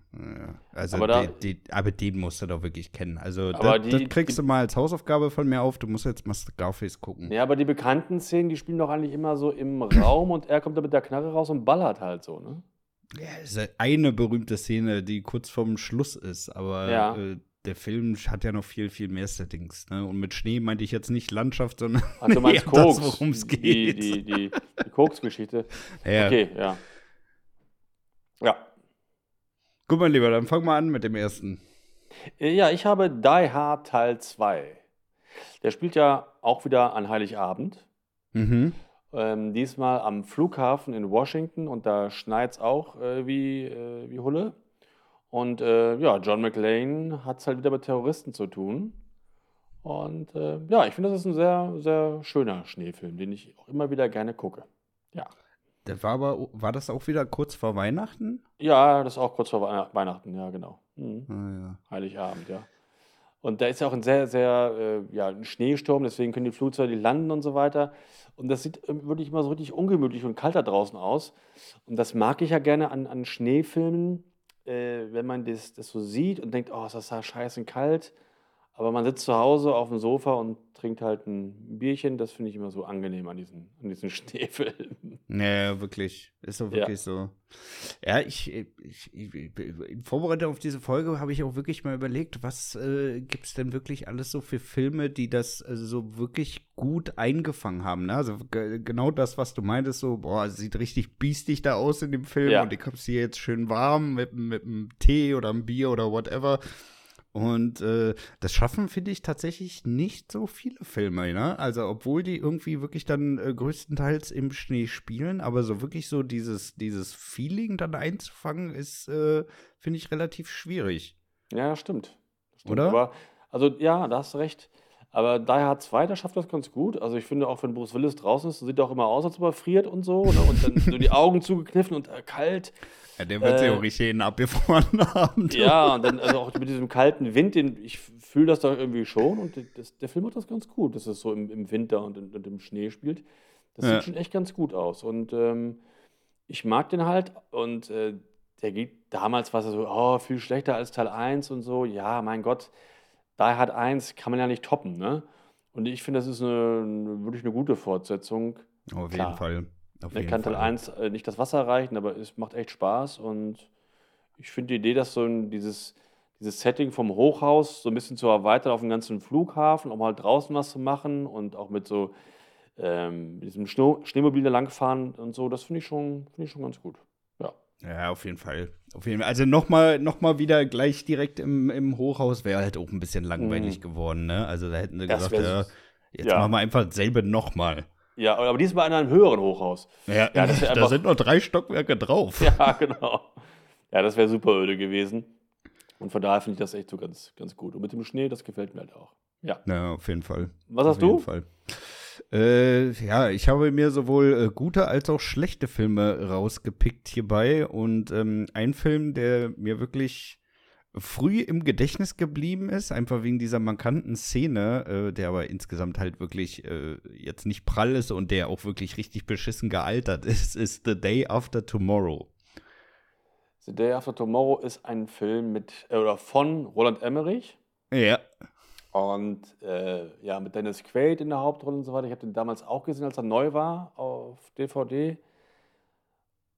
Also, Aber da- die, die, aber den musst du doch wirklich kennen. Also, das, die- das kriegst die- du mal als Hausaufgabe von mir auf. Du musst jetzt mal Scarface gucken. Ja, aber die bekannten Szenen, die spielen doch eigentlich immer so im Raum und er kommt da mit der Knarre raus und ballert halt so, ne? Ja, es ist eine berühmte Szene, die kurz vorm Schluss ist. Aber Ja. äh, der Film hat ja noch viel, viel mehr Settings. Ne? Und mit Schnee meinte ich jetzt nicht Landschaft, sondern Ach, du meinst *laughs* das, Koks. worum es Die, geht. die, die, die Koks-Geschichte. *laughs* ja. Okay, ja. Ja. Guck mal, lieber, dann fang mal an mit dem ersten. Äh, Ja, ich habe Die Hard Teil 2. Der spielt ja auch wieder an Heiligabend. Mhm. Ähm, diesmal am Flughafen in Washington und da schneit es auch äh, wie, äh, wie Hulle. Und äh, ja, John McClane hat es halt wieder mit Terroristen zu tun. Und äh, ja, ich finde, das ist ein sehr, sehr schöner Schneefilm, den ich auch immer wieder gerne gucke. Ja. Das war aber, war das auch wieder kurz vor Weihnachten? Ja, das ist auch kurz vor Weihn- Weihnachten, ja, genau. Mhm. Ah, ja. Heiligabend, ja. Und da ist ja auch ein sehr, sehr, äh, ja, ein Schneesturm, deswegen können die Flugzeuge nicht landen und so weiter. Und das sieht ähm, wirklich immer so richtig ungemütlich und kalt da draußen aus. Und das mag ich ja gerne an, an Schneefilmen, äh, wenn man das, das so sieht und denkt, oh, ist das da scheiße kalt. Aber man sitzt zu Hause auf dem Sofa und trinkt halt ein Bierchen. Das finde ich immer so angenehm an diesen, an diesen *laughs* Schneefilmen. Ja, wirklich. Ist doch Ja. wirklich so. Ja, ich, ich, ich, in Vorbereitung auf diese Folge habe ich auch wirklich mal überlegt, was äh, gibt es denn wirklich alles so für Filme, die das äh, so wirklich gut eingefangen haben. Ne? Also ge- genau das, was du meintest, so, boah, sieht richtig biestig da aus in dem Film Ja. und ich hab's hier jetzt schön warm mit, mit einem Tee oder einem Bier oder whatever. Und äh, das schaffen, finde ich, tatsächlich nicht so viele Filme, ne? Also, obwohl die irgendwie wirklich dann äh, größtenteils im Schnee spielen, aber so wirklich so dieses, dieses Feeling dann einzufangen, ist, äh, finde ich, relativ schwierig. Ja, stimmt. stimmt. Oder? Aber, also ja, da hast du recht. Aber Die Hard 2, der schafft das ganz gut. Also ich finde auch, wenn Bruce Willis draußen ist, sieht er auch immer aus, als ob er friert und so. Ne? Und dann so die Augen *laughs* zugekniffen und äh, kalt. Ja, der wird sich Äh, in abgefroren haben. *laughs* du. Ja, und dann also auch mit diesem kalten Wind, den, ich fühle das da irgendwie schon. Und das, der Film macht das ganz gut, dass es so im, im Winter und, in, und im Schnee spielt. Das Ja. sieht schon echt ganz gut aus. Und ähm, ich mag den halt. Und äh, der geht, damals war es so, oh, viel schlechter als Teil 1 und so. Ja, mein Gott, Die Hard 1 kann man ja nicht toppen, ne? Und ich finde, das ist eine, wirklich eine gute Fortsetzung. Auf Klar. jeden Fall. Auf jeden kann Teil Fall. 1 äh, nicht das Wasser reichen, aber es macht echt Spaß und ich finde die Idee, dass so ein, dieses, dieses Setting vom Hochhaus so ein bisschen zu erweitern auf den ganzen Flughafen, um halt draußen was zu machen und auch mit so ähm, diesem Schno Schneemobil da langfahren und so, das finde ich, schon- finde ich schon ganz gut. Ja. Ja, auf jeden Fall. Auf jeden Fall. Also nochmal noch mal wieder gleich direkt im, im Hochhaus wäre halt auch ein bisschen langweilig geworden, ne? Also da hätten sie Mhm. Das gesagt, ja, jetzt ja. machen wir einfach dasselbe nochmal. Ja, aber diesmal in einem höheren Hochhaus. Ja, Ja, wär *laughs* da einfach- sind noch drei Stockwerke drauf. *laughs* Ja, genau. Ja, das wäre super öde gewesen. Und von daher finde ich das echt so ganz, ganz gut. Und mit dem Schnee, das gefällt mir halt auch. Ja. Ja, auf jeden Fall. Was auf hast jeden du? Fall. Äh, ja, ich habe mir sowohl äh, gute als auch schlechte Filme rausgepickt hierbei. Und ähm, ein Film, der mir wirklich früh im Gedächtnis geblieben ist, einfach wegen dieser markanten Szene, äh, der aber insgesamt halt wirklich äh, jetzt nicht prall ist und der auch wirklich richtig beschissen gealtert ist, ist The Day After Tomorrow. The Day After Tomorrow ist ein Film mit, äh, oder von Roland Emmerich. Ja. Und äh, ja, mit Dennis Quaid in der Hauptrolle und so weiter. Ich habe den damals auch gesehen, als er neu war auf DVD.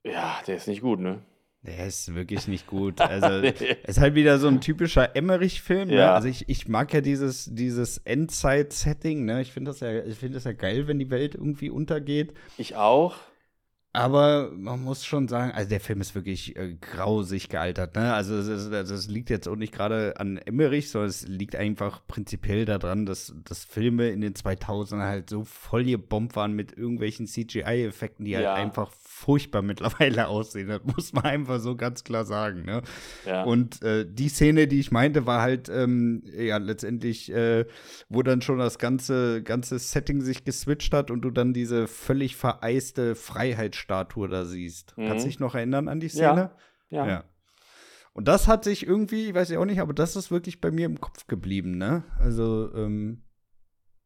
Ja, der ist nicht gut, ne? Der ist wirklich nicht gut. *laughs* Also, es ist halt wieder so ein typischer Emmerich-Film. Ne? Ja. Also, ich, ich mag ja dieses, dieses Endzeit-Setting. Ne? Ich finde das, ja, ich find das ja geil, wenn die Welt irgendwie untergeht. Ich auch. Aber man muss schon sagen, also der Film ist wirklich äh, grausig gealtert. Ne? Also das, ist- das liegt jetzt auch nicht gerade an Emmerich, sondern es liegt einfach prinzipiell daran, dass, dass Filme in den 2000ern halt so voll gebombt waren mit irgendwelchen CGI-Effekten, die Ja. halt einfach furchtbar *laughs* mittlerweile aussehen. Das muss man einfach so ganz klar sagen. Ne? Ja. Und äh, die Szene, die ich meinte, war halt ähm, ja letztendlich, äh, wo dann schon das ganze, ganze Setting sich geswitcht hat und du dann diese völlig vereiste Freiheitsstatue da siehst. Mhm. Kannst du dich noch erinnern an die Szene? ja. Ja. Und das hat sich irgendwie, ich weiß ja auch nicht, aber das ist wirklich bei mir im Kopf geblieben, ne? Also, ähm,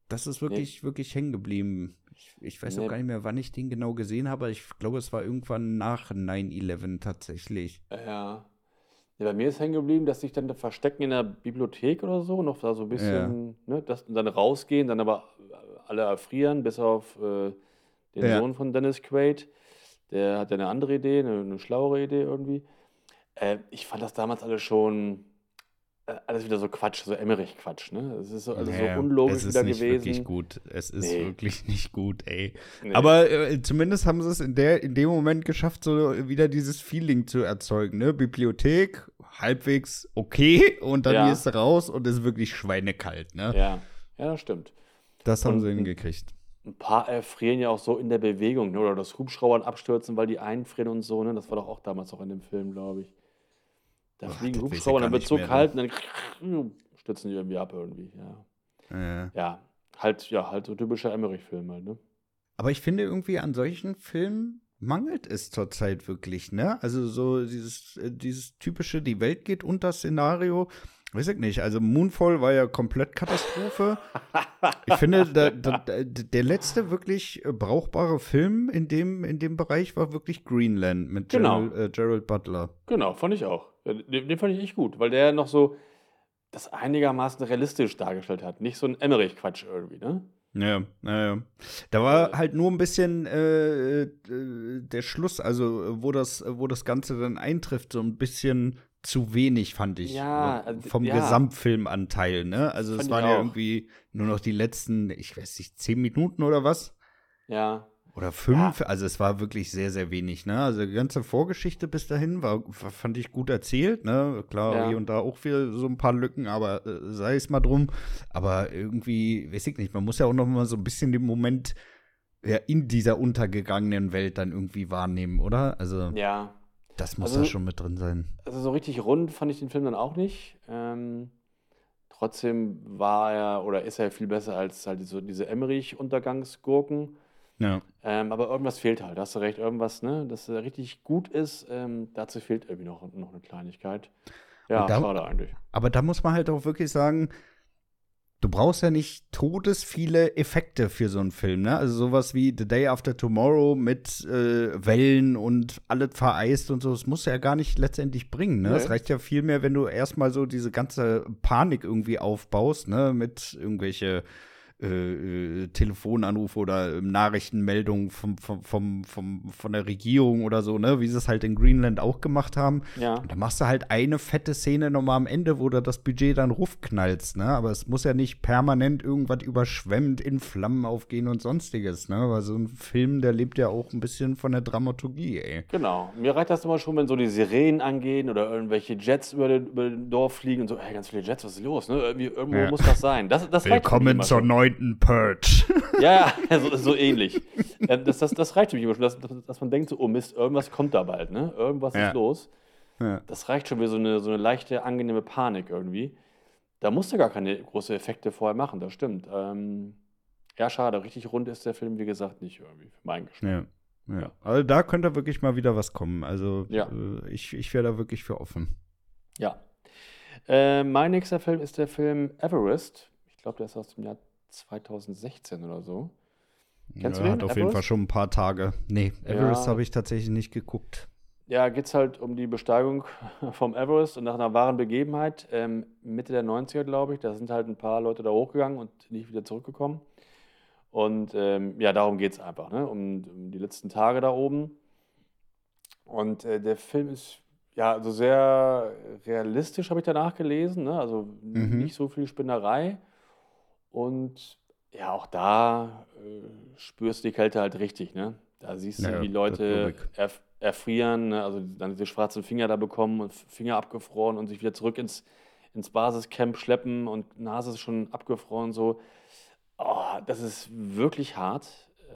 das ist wirklich, wirklich hängen geblieben. Ich, ich weiß Nee. auch gar nicht mehr, wann ich den genau gesehen habe, ich glaube, es war irgendwann nach 9-11 tatsächlich. Ja. ja. Bei mir ist hängen geblieben, dass sich dann da verstecken in der Bibliothek oder so, noch da so ein bisschen, ne, das, und dann rausgehen, dann aber alle erfrieren, bis auf äh, den Ja. Sohn von Dennis Quaid. Der hat ja eine andere Idee, eine, eine schlauere Idee irgendwie. Äh, ich fand das damals alles schon, alles wieder so Quatsch, so Emmerich-Quatsch, ne? Es ist so, also Ja, so unlogisch es ist wieder nicht gewesen. wirklich gut. Es ist Nee. wirklich *laughs* nicht gut, ey. Nee. Aber äh, zumindest haben sie es in, der, in dem Moment geschafft, so wieder dieses Feeling zu erzeugen, ne? Bibliothek, halbwegs okay und dann Ja. gehst du raus und es ist wirklich schweinekalt, ne? Ja, ja, das stimmt. Das haben Und- sie hingekriegt. Ein paar erfrieren ja auch so in der Bewegung, ne? oder das Hubschraubern abstürzen, weil die einfrieren und so. Ne? Das war doch auch damals auch in dem Film, glaube ich. Da Ach, fliegen Hubschrauber, dann wird so kalt und dann stürzen die irgendwie ab irgendwie. Ja, Ja. ja halt, ja, halt so typischer Emmerich-Film halt, ne? Aber ich finde irgendwie an solchen Filmen mangelt es zurzeit wirklich, ne? Also so dieses, äh, dieses typische, die Welt geht unter Szenario. Weiß ich nicht. Also Moonfall war ja komplett Katastrophe. *laughs* Ich finde, da, da, da, der letzte wirklich äh, brauchbare Film in dem, in dem Bereich war wirklich Greenland mit Genau. Gerald, äh, Gerald Butler. Genau, fand ich auch. Ja, Den, den fand ich echt gut, weil der noch so das einigermaßen realistisch dargestellt hat. Nicht so ein Emmerich-Quatsch irgendwie, ne? Ja, naja. Da war halt nur ein bisschen äh, äh, der Schluss, also wo das, wo das Ganze dann eintrifft, so ein bisschen zu wenig, fand ich. Ja, also, Vom ja. Gesamtfilmanteil, ne? Also es waren ja irgendwie nur noch die letzten, ich weiß nicht, zehn Minuten oder was? Ja. Oder fünf, also es war wirklich sehr, sehr wenig, ne? Also die ganze Vorgeschichte bis dahin war, fand ich gut erzählt, ne? Klar, Ja. hier und da auch wieder so ein paar Lücken, aber äh, sei es mal drum. Aber irgendwie, weiß ich nicht, man muss ja auch noch mal so ein bisschen den Moment ja, in dieser untergegangenen Welt dann irgendwie wahrnehmen, oder? Also Ja. das muss Also- da schon mit drin sein. Also so richtig rund fand ich den Film dann auch nicht. Ähm, trotzdem war er oder ist er viel besser als halt so diese Emmerich-Untergangsgurken. Ja. Ähm, aber irgendwas fehlt halt, da hast du recht, irgendwas, ne, das richtig gut ist, ähm, dazu fehlt irgendwie noch, noch eine Kleinigkeit. Ja, da- schade eigentlich. Aber da muss man halt auch wirklich sagen, du brauchst ja nicht todesviele Effekte für so einen Film, ne? Also sowas wie The Day After Tomorrow mit äh, Wellen und alles vereist und so, das muss ja gar nicht letztendlich bringen, ne? Nee. Es reicht ja viel mehr, wenn du erstmal so diese ganze Panik irgendwie aufbaust, ne? Mit irgendwelche äh, äh, Telefonanrufe oder ähm, Nachrichtenmeldungen vom, vom, vom, vom, von der Regierung oder so, ne? Wie sie es halt in Greenland auch gemacht haben. Ja, Und da machst du halt eine fette Szene nochmal am Ende, wo du das Budget dann rufknallst, ne? Aber es muss ja nicht permanent irgendwas überschwemmt in Flammen aufgehen und sonstiges, ne? Weil so ein Film, der lebt ja auch ein bisschen von der Dramaturgie, ey. genau. Mir reicht das immer schon, wenn so die Sirenen angehen oder irgendwelche Jets über den, über den Dorf fliegen und so, hey, ganz viele Jets, was ist los, ne? Irgendwie, irgendwo Ja. muss das sein. Das, das Willkommen zur schon. Neunten Purge. *laughs* Ja, ja, so, so ähnlich. Äh, Das, das, das reicht für mich immer schon, dass, dass, dass man denkt, so, oh Mist, irgendwas kommt da bald, ne? Irgendwas Ja. ist los. ja. Das reicht schon wie so eine, so eine leichte, angenehme Panik irgendwie. Da musst du gar keine großen Effekte vorher machen, das stimmt. Ähm, ja, schade, richtig rund ist der Film, wie gesagt, nicht irgendwie, für meinen Geschmack. ja. Ja. Also da könnte wirklich mal wieder was kommen. Also Ja. äh, ich, ich wäre da wirklich für offen. Ja. Äh, mein nächster Film ist der Film Everest. Ich glaube, der ist aus dem Jahr 2016 oder so. Kennst du ja, den, Hat auf jeden Everest? Fall schon ein paar Tage. Nee, Everest Ja. habe ich tatsächlich nicht geguckt. ja, geht es halt um die Besteigung *laughs* vom Everest und nach einer wahren Begebenheit. Ähm, Mitte der 90er, glaube ich, da sind halt ein paar Leute da hochgegangen und nicht wieder zurückgekommen. Und ähm, ja, darum geht es einfach, ne? um, um, die letzten Tage da oben. Und äh, der Film ist ja also sehr realistisch, habe ich danach gelesen. Ne? Also mhm. nicht so viel Spinnerei. Und ja, auch da äh, spürst du die Kälte halt richtig. Ne? Da siehst du, naja, wie Leute erf erfrieren, ne? also dann diese schwarzen Finger da bekommen und Finger abgefroren und sich wieder zurück ins, ins Basiscamp schleppen und Nase ist schon abgefroren. So, oh, das ist wirklich hart.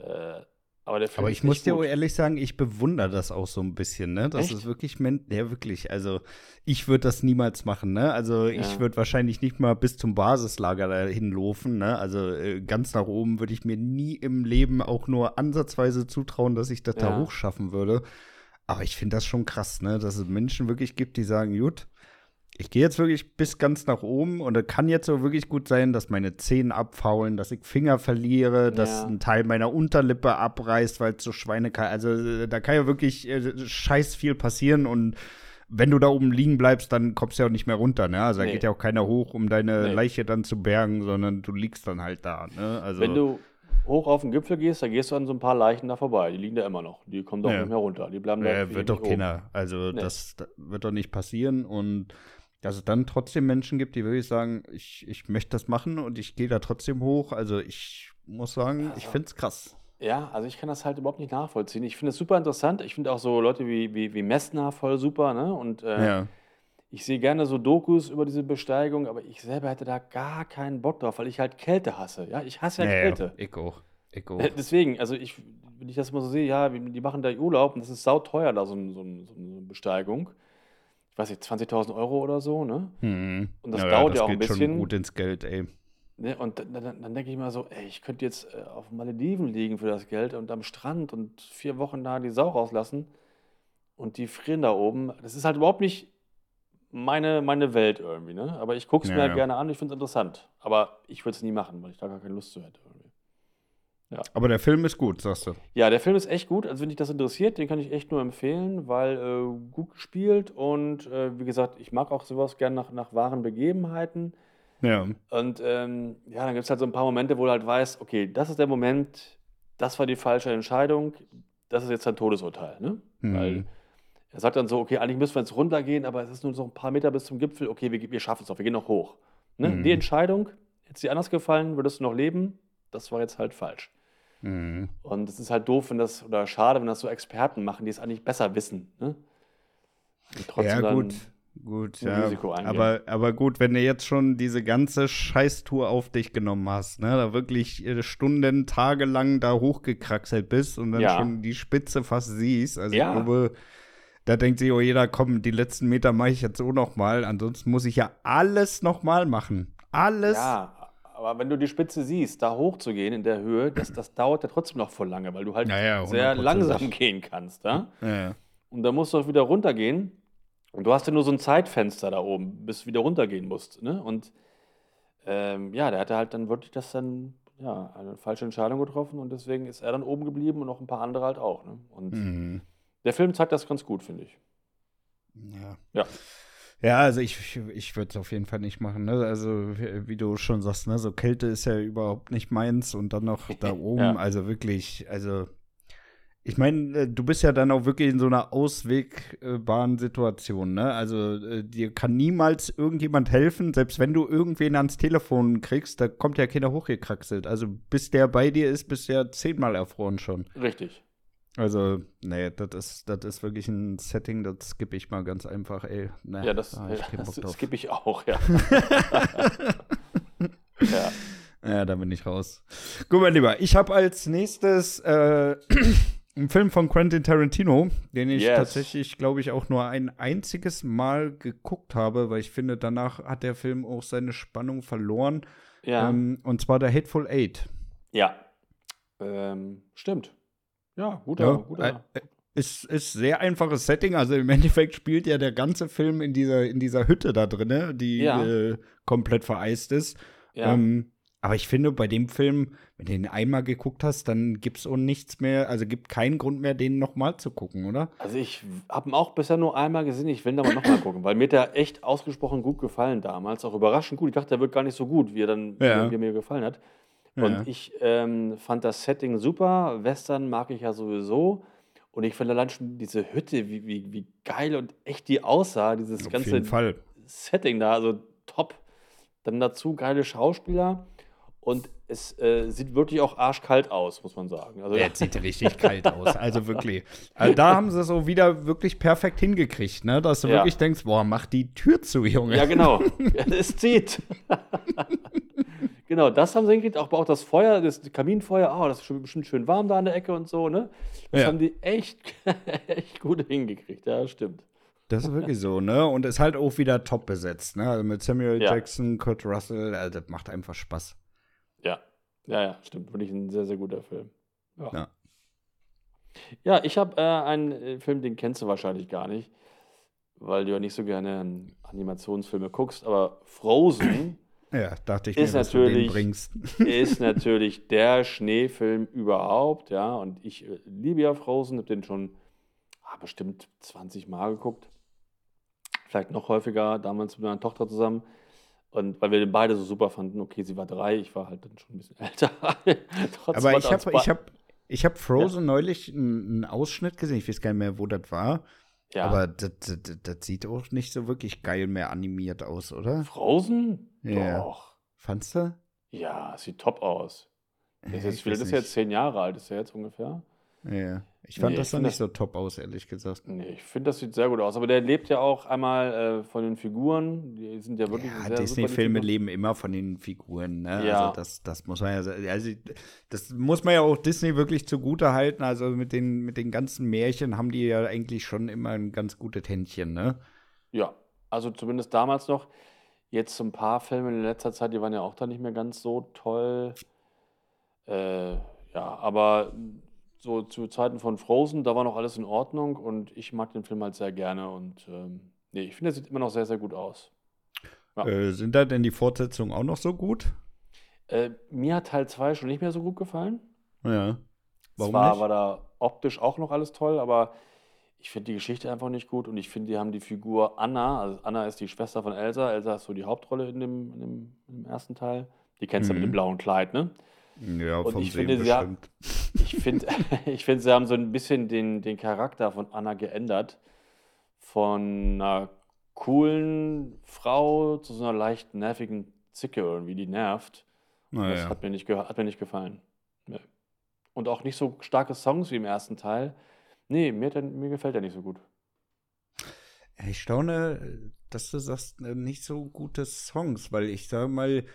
Äh, aber, aber ich muss dir ehrlich sagen, ich bewundere das auch so ein bisschen, ne? Das echt? ist wirklich, ja, wirklich. Also, ich würde das niemals machen, ne? Also, ja. ich würde wahrscheinlich nicht mal bis zum Basislager dahin laufen, ne? Also, äh, ganz nach oben würde ich mir nie im Leben auch nur ansatzweise zutrauen, dass ich das ja. da hochschaffen würde. Aber ich finde das schon krass, ne? Dass es Menschen wirklich gibt, die sagen, gut, ich gehe jetzt wirklich bis ganz nach oben und es kann jetzt so wirklich gut sein, dass meine Zehen abfaulen, dass ich Finger verliere, ja. dass ein Teil meiner Unterlippe abreißt, weil es so schweinekalt Also äh, da kann ja wirklich äh, scheiß viel passieren und wenn du da oben liegen bleibst, dann kommst du ja auch nicht mehr runter, ne? Also nee. da geht ja auch keiner hoch, um deine nee. Leiche dann zu bergen, sondern du liegst dann halt da, ne? Also wenn du hoch auf den Gipfel gehst, da gehst du an so ein paar Leichen da vorbei. Die liegen da immer noch. Die kommen doch ja. nicht mehr runter. Die bleiben da. Ja, wird doch keiner. Also das, das wird doch nicht passieren und dass es dann trotzdem Menschen gibt, die wirklich sagen, ich, ich möchte das machen und ich gehe da trotzdem hoch. Also ich muss sagen, ich finde es krass. Ja, also ich kann das halt überhaupt nicht nachvollziehen. Ich finde es super interessant. Ich finde auch so Leute wie, wie, wie Messner voll super, ne? Und äh, ja. ich sehe gerne so Dokus über diese Besteigung, aber ich selber hätte da gar keinen Bock drauf, weil ich halt Kälte hasse. Ja, ich hasse ja, ja Kälte. Ich auch. Ich auch. Deswegen, also ich, wenn ich das mal so sehe, ja, die machen da Urlaub und das ist sauteuer, da so, so, so eine Besteigung weiß ich, 20.000 Euro oder so, ne? Hm. Und das ja, dauert ja, das ja auch ein bisschen. Schon gut ins Geld, ey. Ne? Und dann, dann, dann denke ich mal so, ey, ich könnte jetzt äh, auf Malediven liegen für das Geld und am Strand und vier Wochen da die Sau rauslassen und die frieren da oben. Das ist halt überhaupt nicht meine, meine Welt irgendwie, ne? Aber ich gucke es ja, mir halt gerne an, ich finde es interessant. Aber ich würde es nie machen, weil ich da gar keine Lust zu hätte. Ja. Aber der Film ist gut, sagst du. Ja, der Film ist echt gut. Also, wenn dich das interessiert, den kann ich echt nur empfehlen, weil äh, gut gespielt und äh, wie gesagt, ich mag auch sowas gerne nach, nach wahren Begebenheiten. Ja. Und ähm, ja, dann gibt es halt so ein paar Momente, wo du halt weißt, okay, das ist der Moment, das war die falsche Entscheidung, das ist jetzt ein Todesurteil. Ne? Mhm. Weil er sagt dann so, okay, eigentlich müssen wir jetzt runtergehen, aber es ist nur so ein paar Meter bis zum Gipfel, okay, wir, wir schaffen es noch, wir gehen noch hoch. Ne? Mhm. Die Entscheidung, hätte sie anders gefallen, würdest du noch leben, das war jetzt halt falsch. Mhm. Und es ist halt doof, wenn das, oder schade, wenn das so Experten machen, die es eigentlich besser wissen. Ne? ja, gut. Gut, ja. Aber, aber gut, wenn du jetzt schon diese ganze Scheißtour auf dich genommen hast, ne, da wirklich äh, Stunden, Tage lang da hochgekraxelt bist und dann ja. schon die Spitze fast siehst. Also ja. ich glaube, da denkt sich auch jeder, komm, die letzten Meter mache ich jetzt so nochmal, ansonsten muss ich ja alles nochmal machen. Alles. Ja, aber wenn du die Spitze siehst, da hochzugehen in der Höhe, das, das dauert ja trotzdem noch voll lange, weil du halt ja, ja, sehr langsam *laughs* gehen kannst. Ja? ja? Und dann musst du auch wieder runtergehen. Und du hast ja nur so ein Zeitfenster da oben, bis du wieder runtergehen musst. Ne? Und ähm, ja, der hatte halt dann wirklich das dann, ja, eine falsche Entscheidung getroffen und deswegen ist er dann oben geblieben und noch ein paar andere halt auch. Ne? Und mhm. der Film zeigt das ganz gut, finde ich. Ja. Ja. Ja, also ich, ich, würde es auf jeden Fall nicht machen. Ne? Also, wie du schon sagst, ne? so Kälte ist ja überhaupt nicht meins und dann noch da *laughs* oben. ja. Also wirklich, also ich meine, äh, du bist ja dann auch wirklich in so einer auswegbaren Situation, ne? Also äh, dir kann niemals irgendjemand helfen, selbst wenn du irgendwen ans Telefon kriegst, da kommt ja keiner hochgekraxelt. Also bis der bei dir ist, bist du ja zehnmal erfroren schon. Richtig. Also, nee, das ist, das ist wirklich ein Setting, das skippe ich mal ganz einfach, ey. Nee, ja, das, da *laughs* das skippe ich auch, ja. *laughs* ja. Ja, da bin ich raus. Gut, mein Lieber, ich habe als nächstes äh, *clears throat* einen Film von Quentin Tarantino, den ich yes. tatsächlich, glaube ich, auch nur ein einziges Mal geguckt habe, weil ich finde, danach hat der Film auch seine Spannung verloren. Ja. Ähm, und zwar der Hateful Eight. Ja. Ähm, stimmt. Ja, guter, ja, guter. Äh, ist, ist sehr einfaches Setting. Also im *laughs* Endeffekt spielt ja der ganze Film in dieser, in dieser Hütte da drin, die ja. äh, komplett vereist ist. Ja. Ähm, Aber ich finde, bei dem Film, wenn du den einmal geguckt hast, dann gibt es auch nichts mehr, also gibt keinen Grund mehr, den nochmal zu gucken, oder? Also ich habe ihn auch bisher nur einmal gesehen, ich will ihn aber nochmal gucken, weil mir der echt ausgesprochen gut gefallen damals, auch überraschend gut. Ich dachte, der wird gar nicht so gut, wie er dann Ja. wie er mir gefallen hat. Und Ja. ich ähm, fand das Setting super. Western mag ich ja sowieso. Und ich finde allein schon diese Hütte, wie, wie, wie geil und echt die aussah, dieses Auf ganze. Setting da, also top. Dann dazu geile Schauspieler und es äh, sieht wirklich auch arschkalt aus, muss man sagen. Also, Jetzt sieht richtig kalt aus. Also wirklich. Also da haben sie es auch wieder wirklich perfekt hingekriegt, ne? Dass du Ja. wirklich denkst, boah, mach die Tür zu, Junge. Ja, genau. *laughs* es zieht. *laughs* genau, das haben sie hingekriegt. Auch, auch das Feuer, das Kaminfeuer, oh, das ist schon bestimmt schön warm da an der Ecke und so, ne? Das Ja. haben die echt, *laughs* echt gut hingekriegt. Ja, stimmt. Das ist wirklich so, ne? Und ist halt auch wieder top besetzt, ne? Also mit Samuel Ja. Jackson, Kurt Russell, also das macht einfach Spaß. Ja, ja, ja, stimmt. Wirklich ein sehr, sehr guter Film. Ja, Ja. ja ich habe äh, einen äh, Film, den kennst du wahrscheinlich gar nicht, weil du ja nicht so gerne ähm, Animationsfilme guckst, aber Frozen *clears throat* Ja, dachte ich Ist mir, dass du den natürlich- bringst. *laughs* ist natürlich der Schneefilm überhaupt, ja. Und ich äh, liebe ja Frozen, habe den schon ah, bestimmt 20 Mal geguckt. Vielleicht noch häufiger, damals mit meiner Tochter zusammen. Und weil wir den beide so super fanden, okay, sie war drei, ich war halt dann schon ein bisschen *laughs* älter. Trotzdem Aber ich habe be- ich hab, ich hab Frozen neulich einen Ausschnitt gesehen. Ich weiß gar nicht mehr, wo das war. ja. Aber das, das, das- das sieht auch nicht so wirklich geil mehr animiert aus, oder? Frozen? Ja. Doch. Fandst du? Ja, sieht top aus. Das ist, Ja, jetzt, wie weiß ist jetzt zehn Jahre alt, ist er jetzt ungefähr? Ja. Ich fand Nee, das dann nicht so top aus, ehrlich gesagt. Nee, ich finde, das sieht sehr gut aus. Aber der lebt ja auch einmal äh, von den Figuren. Die sind ja wirklich Ja, Disney-Filme leben immer von den Figuren, ne? Ja. Also das, das muss man ja. Also das muss man ja auch Disney wirklich zugute halten. Also mit den, mit den ganzen Märchen haben die ja eigentlich schon immer ein ganz gutes Händchen, ne? Ja, also zumindest damals noch. Jetzt so ein paar Filme in letzter Zeit, die waren ja auch da nicht mehr ganz so toll. Äh, ja, aber so zu Zeiten von Frozen, da war noch alles in Ordnung und ich mag den Film halt sehr gerne und ähm, nee, ich finde, er sieht immer noch sehr, sehr gut aus. Ja. Äh, sind da denn die Fortsetzungen auch noch so gut? Äh, mir hat Teil 2 schon nicht mehr so gut gefallen. Ja. Warum Zwar nicht? war da optisch auch noch alles toll, aber ich finde die Geschichte einfach nicht gut und ich finde, die haben die Figur Anna, also Anna ist die Schwester von Elsa, Elsa ist so die Hauptrolle in dem, in dem, in dem ersten Teil. Die kennst du mit Mhm. dem blauen Kleid, ne? Ja, Und ich finde, sie. *laughs* Ich finde, *laughs* ich finde, sie haben so ein bisschen den, den Charakter von Anna geändert. Von einer coolen Frau zu so einer leicht nervigen Zicke irgendwie, die nervt. Das Naja. hat mir nicht, hat mir nicht gefallen. Und auch nicht so starke Songs wie im ersten Teil. Nee, mir, hat er, mir gefällt er nicht so gut. Ich staune, dass du sagst, äh, nicht so gute Songs, weil ich sage mal,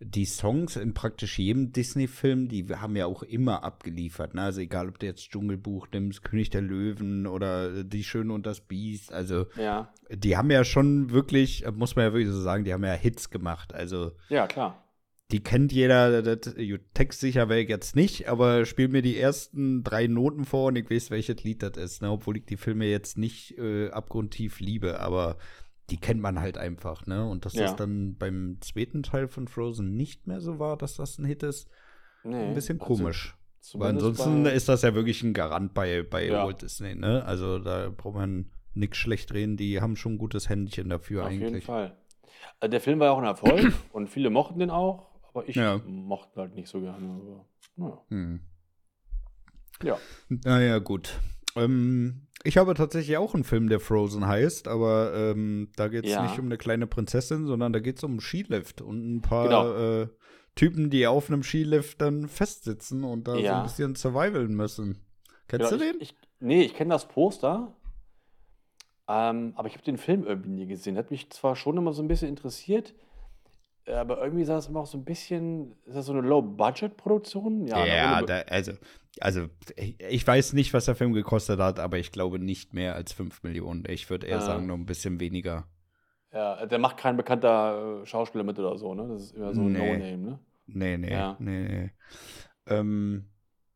die Songs in praktisch jedem Disney-Film, die haben ja auch immer abgeliefert. Ne? Also egal, ob du jetzt Dschungelbuch nimmst, König der Löwen oder Die Schöne und das Biest. Also Ja, die haben ja schon wirklich, muss man ja wirklich so sagen, die haben ja Hits gemacht. Also ja, klar. Die kennt jeder, das, textsicher wäre ich jetzt nicht, aber spiel mir die ersten drei Noten vor und ich weiß, welches Lied das ist, ne? obwohl ich die Filme jetzt nicht äh, abgrundtief liebe, aber die kennt man halt einfach, ne? Und dass Ja. das dann beim zweiten Teil von Frozen nicht mehr so war, dass das ein Hit ist, Nee, ein bisschen also komisch. Weil zumindest ansonsten ist das ja wirklich ein Garant bei, bei Ja. Walt Disney, ne? Also da braucht man nichts schlecht reden, die haben schon ein gutes Händchen dafür Auf jeden eigentlich. Fall. Äh, Der Film war ja auch ein Erfolg und viele mochten den auch, aber ich Ja. mochte halt nicht so gerne. Aber, naja. Hm. Ja. Naja, gut. Ähm, ich habe tatsächlich auch einen Film, der Frozen heißt, aber ähm, da geht es Ja. nicht um eine kleine Prinzessin, sondern da geht es um einen Skilift und ein paar Genau. äh, Typen, die auf einem Skilift dann festsitzen und da so Ja. ein bisschen survivalen müssen. Kennst Genau, du ich, den? Ich, nee, ich kenne das Poster, ähm, aber ich habe den Film irgendwie nie gesehen. Hat mich zwar schon immer so ein bisschen interessiert, aber irgendwie sah es immer auch so ein bisschen, ist das so eine Low-Budget-Produktion? Ja, Ja, Be- da, also, also ich, weiß nicht, was der Film gekostet hat, aber ich glaube nicht mehr als 5 Millionen. Ich würde eher Ah. sagen, noch ein bisschen weniger. ja, der macht kein bekannter äh, Schauspieler mit oder so, ne? Das ist immer so ein Nee. No-Name, ne? Nee, nee, Ja. nee, nee. Ähm,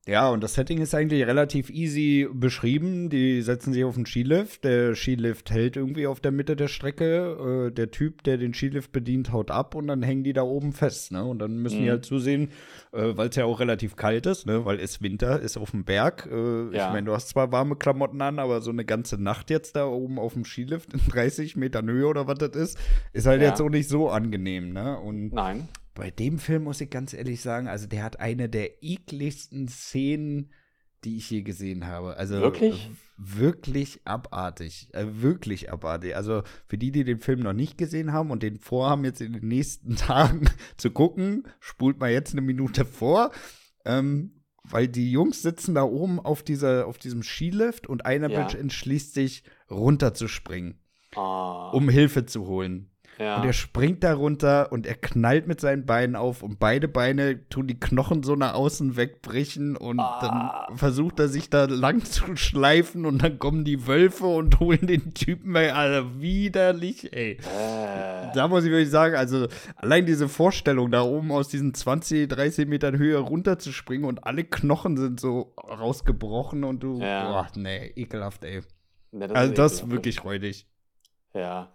Ja, und das Setting ist eigentlich relativ easy beschrieben. Die setzen sich auf einen Skilift. Der Skilift hält irgendwie auf der Mitte der Strecke. Äh, der Typ, der den Skilift bedient, haut ab und dann hängen die da oben fest. Ne? Und dann müssen die Mhm. halt zusehen, äh, weil es ja auch relativ kalt ist, ne? weil es Winter ist auf dem Berg. Äh, Ja. Ich meine, du hast zwar warme Klamotten an, aber so eine ganze Nacht jetzt da oben auf dem Skilift in 30 Metern Höhe oder was das ist, ist halt Ja. jetzt auch nicht so angenehm. Ne? Und Nein. Bei dem Film muss ich ganz ehrlich sagen, also der hat eine der ekligsten Szenen, die ich je gesehen habe. Also Wirklich? wirklich abartig, äh, wirklich abartig. Also für die, die den Film noch nicht gesehen haben und den vorhaben jetzt in den nächsten *laughs* Tagen zu gucken, spult mal jetzt eine Minute vor. Ähm, weil die Jungs sitzen da oben auf, dieser, auf diesem Skilift und einer Ja. entschließt sich, runterzuspringen, Ah, um Hilfe zu holen. Ja. Und er springt da runter und er knallt mit seinen Beinen auf und beide Beine tun die Knochen so nach außen wegbrechen und Ah. dann versucht er sich da lang zu schleifen und dann kommen die Wölfe und *laughs* holen den Typen weg. Also widerlich, ey. äh, Da muss ich wirklich sagen, also allein diese Vorstellung, da oben aus diesen 20, 30 Metern Höhe runterzuspringen und alle Knochen sind so rausgebrochen und du, Ja. boah, nee, ekelhaft, ey. ne, Also das ist wirklich räudig. Ja.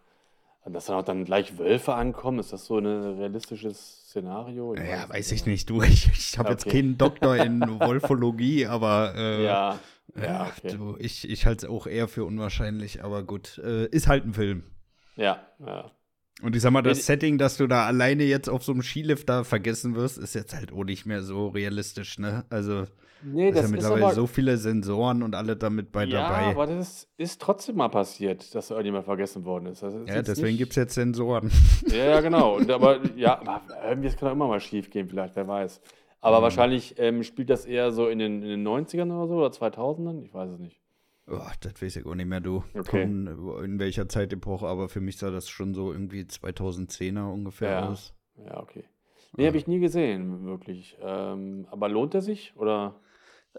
Dass dann auch dann gleich Wölfe ankommen, ist das so ein realistisches Szenario? Ja, weiß ich nicht, du. Ich, ich habe jetzt Okay. keinen Doktor in Wolfologie, aber äh, Ja, ja, ja, okay. du, ich, ich halte es auch eher für unwahrscheinlich, aber gut, äh, ist halt ein Film. Ja, ja. Und ich sag mal, das Ich- Setting, dass du da alleine jetzt auf so einem Skilift da vergessen wirst, ist jetzt halt auch nicht mehr so realistisch, ne? Also, Nee, das, das ist ja mittlerweile aber, so viele Sensoren und alle damit bei ja, dabei. aber das ist trotzdem mal passiert, dass da irgendjemand vergessen worden ist. Ist ja, deswegen gibt es jetzt Sensoren. *laughs* Ja, ja, genau. Und aber, *laughs* ja, aber irgendwie das kann auch immer mal schief gehen, vielleicht, wer weiß. Aber Mhm. wahrscheinlich ähm, spielt das eher so in den, in den 90ern oder so oder 2000ern, ich weiß es nicht. Oh, das weiß ich auch nicht mehr, du. Okay. Von, in welcher Zeitepoche, aber für mich sah das schon so irgendwie 2010er ungefähr Ja. aus. Ja, okay. Nee, habe ich nie gesehen, wirklich. Ähm, aber lohnt er sich? Oder?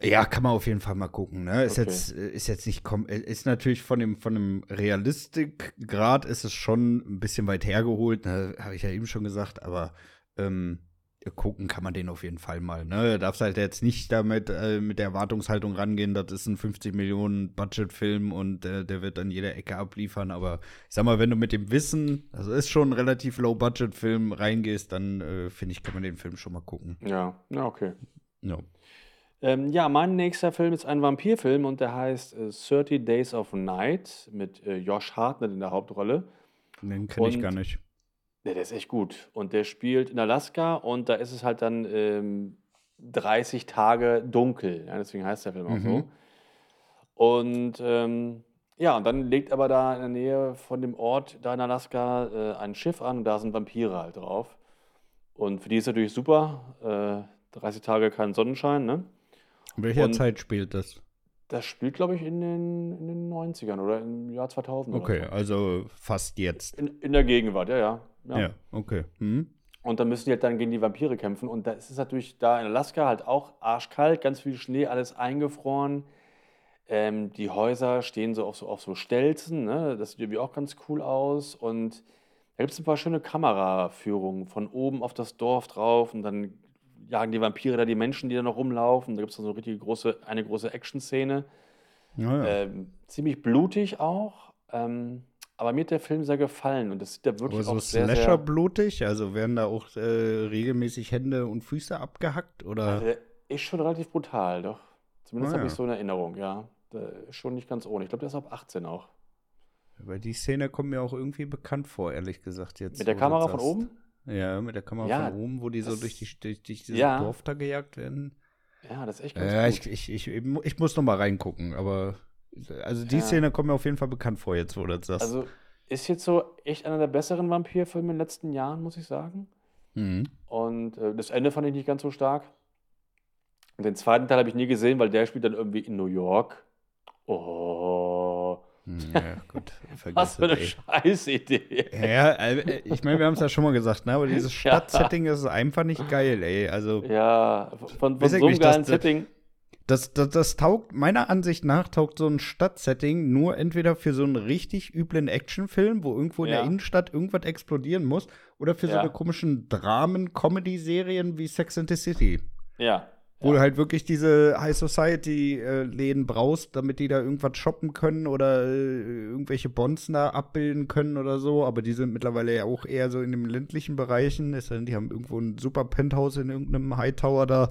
Ja, kann man auf jeden Fall mal gucken. Ne? Ist Okay. jetzt äh, ist jetzt nicht kom ist natürlich von dem von dem Realistikgrad ist es schon ein bisschen weit hergeholt. Ne? Habe ich ja eben schon gesagt. Aber ähm, gucken kann man den auf jeden Fall mal. Ne, darfst halt jetzt nicht damit äh, mit der Erwartungshaltung rangehen. Das ist ein 50 Millionen Budgetfilm und äh, der wird an jeder Ecke abliefern. Aber ich sag mal, wenn du mit dem Wissen, also ist schon ein relativ Low Budget Film reingehst, dann äh, finde ich kann man den Film schon mal gucken. Ja, ja, okay. Ja. Ähm, ja, mein nächster Film ist ein Vampirfilm und der heißt äh, 30 Days of Night mit äh, Josh Hartnett in der Hauptrolle. Den kenne ich gar nicht. Ja, der ist echt gut. Und der spielt in Alaska und da ist es halt dann ähm, 30 Tage dunkel. Ja, deswegen heißt der Film auch Mhm. so. Und ähm, ja, und dann legt aber da in der Nähe von dem Ort da in Alaska äh, ein Schiff an und da sind Vampire halt drauf. Und für die ist natürlich super. Äh, 30 Tage kein Sonnenschein, ne? In welcher Und- Zeit spielt das? Das spielt, glaube ich, in den, in den 90ern oder im Jahr 2000 Okay, oder so. also fast jetzt. In, in der Gegenwart, ja, ja. Ja, okay. Hm? Und dann müssen die halt dann gegen die Vampire kämpfen. Und da ist es natürlich da in Alaska halt auch arschkalt, ganz viel Schnee, alles eingefroren. Ähm, die Häuser stehen so auf so, auf so Stelzen, ne? Das sieht irgendwie auch ganz cool aus. Und da gibt es ein paar schöne Kameraführungen von oben auf das Dorf drauf und dann jagen die Vampire da die Menschen, die da noch rumlaufen. Da gibt es so eine richtig große, eine große Action-Szene. Ja, ja. Ähm, ziemlich blutig auch. Ähm, aber mir hat der Film sehr gefallen und das sieht da Aber wirklich so auch sehr, Slasher blutig, also werden da auch äh, regelmäßig Hände und Füße abgehackt oder? Also der ist schon relativ brutal, doch. Zumindest Ah, habe ich ja. so in Erinnerung, ja. Schon nicht ganz ohne. Ich glaube, der ist ab 18 auch. Weil die Szene kommt mir auch irgendwie bekannt vor, ehrlich gesagt jetzt. Mit der Kamera von oben? Ja, mit der Kamera Ja, von oben, wo die so durch, die, durch, durch dieses Ja. Dorf da gejagt werden. Ja, das ist echt ganz Ja, gut. ich, ich, ich, ich muss noch mal reingucken, aber also die Ja. Szene kommt mir auf jeden Fall bekannt vor jetzt, wo du das sagst. Also ist jetzt so echt einer der besseren Vampirfilme in den letzten Jahren, muss ich sagen. mhm. Und äh, das Ende fand ich nicht ganz so stark. Und den zweiten Teil habe ich nie gesehen, weil der spielt dann irgendwie in New York. Oh, Ja, gut, vergiss was für eine ey. Scheißidee. Ja, äh, ich meine, wir haben es ja schon mal gesagt, ne? aber dieses *laughs* Ja. Stadtsetting ist einfach nicht geil, ey. Also, Ja, von, von so einem nicht, das- geilen Setting. das, das, das taugt, meiner Ansicht nach, taugt so ein Stadtsetting nur entweder für so einen richtig üblen Actionfilm, wo irgendwo in Ja. der Innenstadt irgendwas explodieren muss, oder für so Ja. eine komischen Dramen-Comedy-Serien wie Sex and the City. Ja, Wo Ja. du halt wirklich diese High Society-Läden brauchst, damit die da irgendwas shoppen können oder äh, irgendwelche Bonzen da abbilden können oder so. Aber die sind mittlerweile ja auch eher so in den ländlichen Bereichen. Die haben irgendwo ein super Penthouse in irgendeinem Hightower da.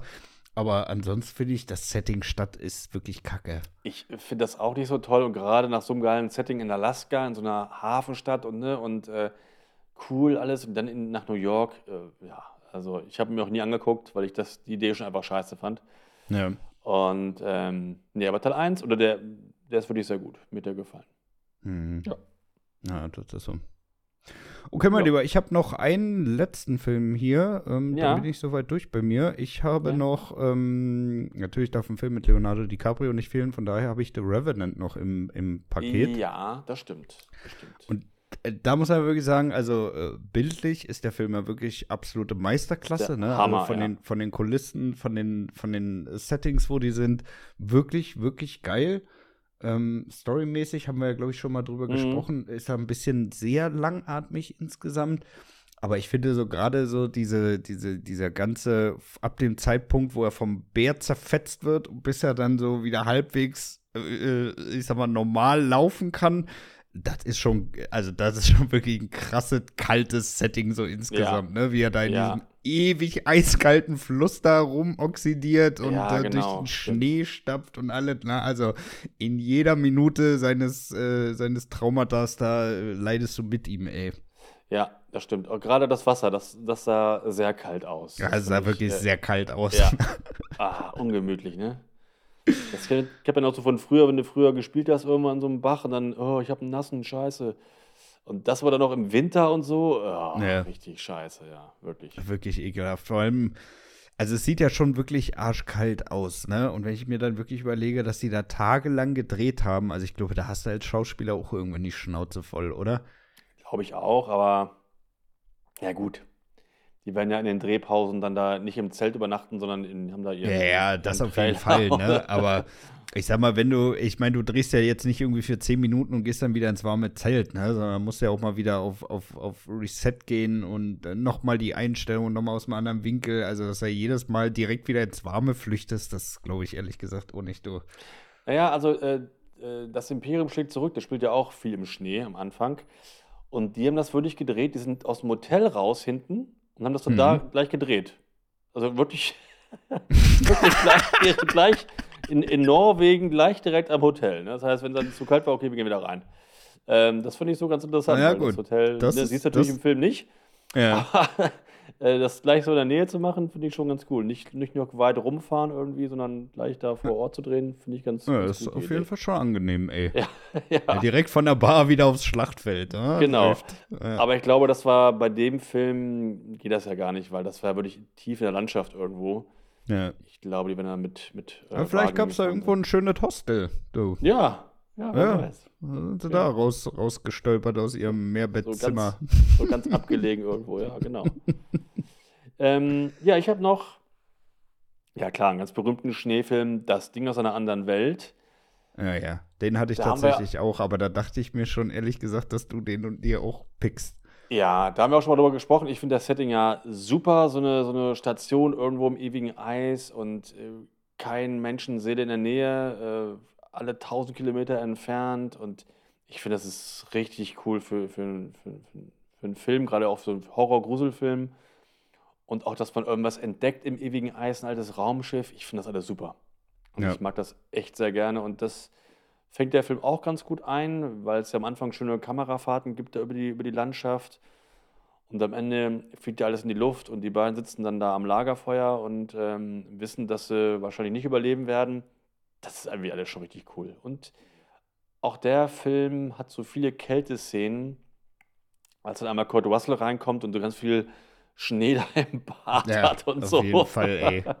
Aber ansonsten finde ich, das Setting Stadt ist wirklich kacke. Ich finde das auch nicht so toll und gerade nach so einem geilen Setting in Alaska, in so einer Hafenstadt und, ne, und äh, cool alles und dann in, nach New York, äh, ja, also ich habe mir auch nie angeguckt, weil ich das, die Idee schon einfach scheiße fand. Ja. Und ähm, nee, aber Teil 1, oder der, der ist wirklich sehr gut, mir hat der gefallen. Mhm. Ja. Ja, das ist so. Okay, mein Ja. Lieber, ich habe noch einen letzten Film hier. Ähm, Ja. Dann bin ich soweit durch bei mir. Ich habe Ja. noch, ähm, natürlich darf ein Film mit Leonardo DiCaprio nicht fehlen, von daher habe ich The Revenant noch im, im Paket. Ja, das stimmt. Das stimmt. Und da muss man wirklich sagen, also äh, bildlich ist der Film ja wirklich absolute Meisterklasse, Der ne? Hammer, also von, ja. den, von den Kulissen, von den, von den Settings, wo die sind, wirklich, wirklich geil. Ähm, storymäßig haben wir ja, glaube ich, schon mal drüber Mhm. gesprochen, ist er ein bisschen sehr langatmig insgesamt. Aber ich finde so gerade so diese, diese, dieser ganze, ab dem Zeitpunkt, wo er vom Bär zerfetzt wird, bis er dann so wieder halbwegs, äh, äh, ich sag mal, normal laufen kann, das ist schon, also das ist schon wirklich ein krasses, kaltes Setting so insgesamt, ne? Wie er da in Ja. diesem ewig eiskalten Fluss da rumoxidiert und Ja, da durch genau, den. Schnee stapft und alles, ne? Also in jeder Minute seines, äh, seines Traumatas da äh, leidest du mit ihm, ey. Ja, das stimmt. Und gerade das Wasser, das, das sah sehr kalt aus. Ja, Das es sah wirklich äh, sehr kalt aus. Ja. *laughs* Ah, ungemütlich, ne? Das kenn, ich habe ja noch so von früher, wenn du früher gespielt hast, irgendwann in so einem Bach und dann, oh, ich habe einen nassen Scheiße. Und das war dann noch im Winter und so. Oh, Ja. Richtig scheiße, ja, wirklich. Wirklich ekelhaft. Vor allem, also es sieht ja schon wirklich arschkalt aus, ne? Und wenn ich mir dann wirklich überlege, dass die da tagelang gedreht haben, also ich glaube, da hast du als Schauspieler auch irgendwann die Schnauze voll, oder? Glaube ich auch, aber ja gut. Die werden ja in den Drehpausen dann da nicht im Zelt übernachten, sondern in, haben da ihren. Ja, ja, das auf jeden Fall, Trailer. ne? *laughs* Aber ich sag mal, wenn du, ich meine, du drehst ja jetzt nicht irgendwie für 10 Minuten und gehst dann wieder ins warme Zelt, ne? Sondern musst ja auch mal wieder auf, auf, auf Reset gehen und äh, nochmal die Einstellung nochmal aus einem anderen Winkel. Also, dass er jedes Mal direkt wieder ins Warme flüchtest, das glaube ich ehrlich gesagt auch nicht du. Naja, also äh, äh, das Imperium schlägt zurück, das spielt ja auch viel im Schnee am Anfang. Und die haben das wirklich gedreht, die sind aus dem Hotel raus hinten und haben das dann da gleich gedreht. Also wirklich, *laughs* wirklich gleich, gleich in, in Norwegen, gleich direkt am Hotel. Ne? Das heißt, wenn es dann zu kalt war, okay, wir gehen wieder rein. Ähm, das finde ich so ganz interessant. Ja, Das. Hotel, Das ne, ist- siehst du natürlich das- im Film nicht. Ja. Äh, das gleich so in der Nähe zu machen, finde ich schon ganz cool. Nicht, nicht nur weit rumfahren irgendwie, sondern gleich da vor Ort zu drehen, finde ich ganz, Ja, ganz das ist auf jeden Idee. Fall schon angenehm, ey. *laughs* Ja, ja. Direkt von der Bar wieder aufs Schlachtfeld. Ne? Genau. Aber ich glaube, das war bei dem Film, geht das ja gar nicht, weil das war wirklich tief in der Landschaft irgendwo. Ja. Ich glaube, die werden da mit. mit äh, vielleicht gab es da irgendwo ein schönes Hostel, du. Ja, ja, Ja. weiß. Sind sie Ja. da raus, rausgestolpert aus ihrem So Mehrbettzimmer. ganz, so ganz abgelegen irgendwo, ja, genau. *laughs* ähm, ja, ich habe noch, ja klar, einen ganz berühmten Schneefilm, Das Ding aus einer anderen Welt. Ja, ja. Den hatte ich Da haben wir- tatsächlich auch, aber da dachte ich mir schon ehrlich gesagt, dass du den und dir auch pickst. Ja, da haben wir auch schon mal drüber gesprochen. Ich finde das Setting ja super, so eine, so eine Station irgendwo im ewigen Eis und äh, kein Menschenseele in der Nähe, äh, alle 1000 Kilometer entfernt. Und ich finde, das ist richtig cool für, für, für, für, für einen Film, gerade auch so einen Horror-Gruselfilm. Und auch, dass man irgendwas entdeckt im ewigen Eis, ein altes Raumschiff. Ich finde das alles super. Und Ja. ich mag das echt sehr gerne. Und das fängt der Film auch ganz gut ein, weil es ja am Anfang schöne Kamerafahrten gibt da über die, über die Landschaft. Und am Ende fliegt ja alles in die Luft und die beiden sitzen dann da am Lagerfeuer und ähm, wissen, dass sie wahrscheinlich nicht überleben werden. Das ist irgendwie alles schon richtig cool. Und auch der Film hat so viele Kälteszenen, als dann einmal Kurt Russell reinkommt und so ganz viel Schnee *laughs* da im Bad hat und auf so. jeden Fall, ey. *laughs*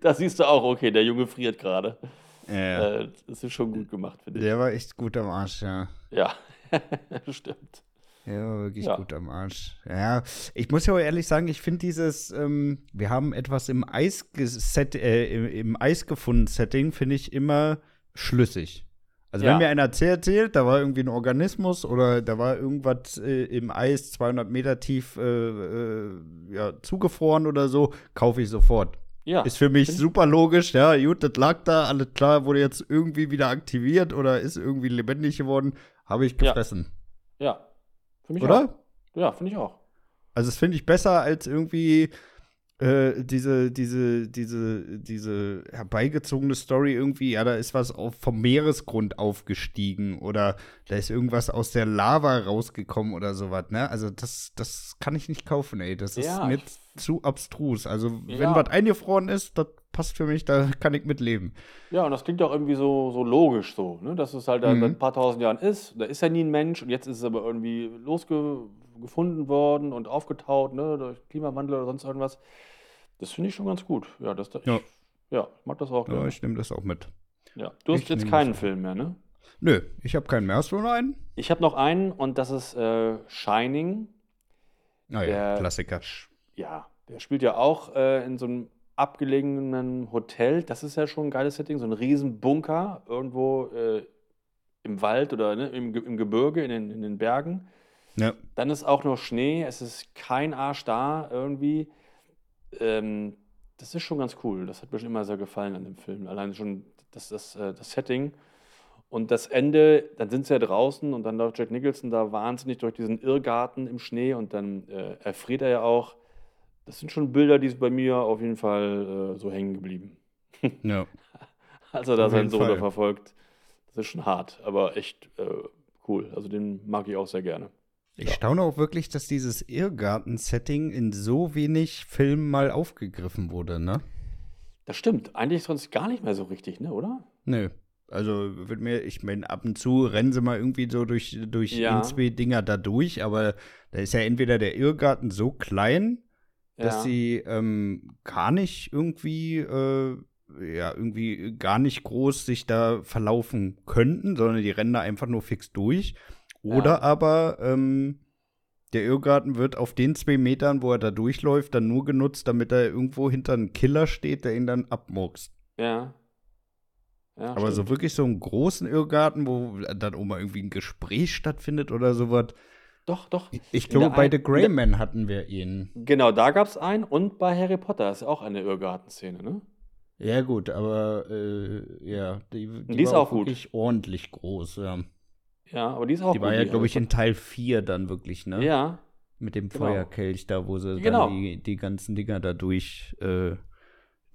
Da siehst du auch, okay, der Junge friert gerade. Ja. Äh, das ist schon gut gemacht, finde ich. Der war echt gut am Arsch, ja. Ja, *laughs* stimmt. War wirklich Ja. gut am Arsch. Ja, ich muss ja auch ehrlich sagen, ich finde dieses, ähm, wir haben etwas im Eis, äh, im, im Eis gefunden Setting, finde ich immer schlüssig. Also Ja. wenn mir einer erzählt, erzählt, da war irgendwie ein Organismus oder da war irgendwas äh, im Eis 200 Meter tief äh, äh, ja, zugefroren oder so, kaufe ich sofort. Ja. Ist für mich super logisch, ja, gut, das lag da, alles klar, wurde jetzt irgendwie wieder aktiviert oder ist irgendwie lebendig geworden, habe ich Ja. gefressen. Ja. Für mich Oder? auch. Ja, finde ich auch. Also, das finde ich besser als irgendwie äh, diese, diese, diese, diese herbeigezogene Story irgendwie, ja, da ist was auf, vom Meeresgrund aufgestiegen oder da ist irgendwas aus der Lava rausgekommen oder sowas, ne? Also, das, das kann ich nicht kaufen, ey. Das ist Ja, mir ich- zu abstrus. Also, wenn Ja. was eingefroren ist, das passt für mich, da kann ich mit leben. Ja, und das klingt auch irgendwie so, so logisch so, ne? dass es halt Mhm. seit ein paar tausend Jahren ist. Da ist ja nie ein Mensch und jetzt ist es aber irgendwie losgefunden worden und aufgetaut, ne? durch Klimawandel oder sonst irgendwas. Das finde ich schon ganz gut. Ja, das, ich, Ja. ja. ich mag das auch. Ja, gerne. ich nehme das auch mit. Ja. Du hast ich jetzt keinen. Film mehr, ne? Nö, ich habe keinen mehr. Hast du noch einen? Ich habe noch einen und das ist äh, Shining. Ah ja, Der- Klassiker. Ja, der spielt ja auch äh, in so einem abgelegenen Hotel. Das ist ja schon ein geiles Setting, so ein riesen Bunker irgendwo äh, im Wald oder ne, im, im Gebirge, in den, in den Bergen. Ja. Dann ist auch nur Schnee, es ist kein Arsch da irgendwie. Ähm, das ist schon ganz cool. Das hat mir schon immer sehr gefallen an dem Film. Allein schon das, das, äh, das Setting. Und das Ende, dann sind sie ja draußen und dann läuft Jack Nicholson da wahnsinnig durch diesen Irrgarten im Schnee und dann äh, erfriert er ja auch. Das sind schon Bilder, die sind bei mir auf jeden Fall äh, so hängen geblieben. Ja. *laughs* Als er da seinen Sohn verfolgt. Das ist schon hart, aber echt äh, cool. Also den mag ich auch sehr gerne. Ich Ja. staune auch wirklich, dass dieses Irrgarten-Setting in so wenig Filmen mal aufgegriffen wurde, ne? Das stimmt. Eigentlich sonst gar nicht mehr so richtig, ne, oder? Nö. Also wird mir, ich meine, ab und zu rennen sie mal irgendwie so durch, durch Ja. ein, zwei Dinger da durch, aber da ist ja entweder der Irrgarten so klein, dass sie ähm, gar nicht irgendwie, äh, ja, irgendwie gar nicht groß sich da verlaufen könnten, sondern die rennen da einfach nur fix durch. Oder Ja. aber ähm, der Irrgarten wird auf den zwei Metern, wo er da durchläuft, dann nur genutzt, damit er irgendwo hinter einem Killer steht, der ihn dann abmurkst. Ja. ja Aber so stimmt. wirklich so einen großen Irrgarten, wo dann auch mal irgendwie ein Gespräch stattfindet oder sowas. Doch, doch. Ich glaube, bei The Grey Man hatten wir ihn. Genau, da gab es einen und bei Harry Potter ist auch eine Irrgartenszene, ne? Ja, gut, aber äh, ja, die, die, Die ist war auch gut. wirklich ordentlich groß. Ja. Ja, aber die ist auch Die gut, war ja, glaube ich, in Teil 4 dann wirklich, ne? Ja, Mit dem Genau. Feuerkelch da, wo sie Genau. dann die, die ganzen Dinger da durch, äh,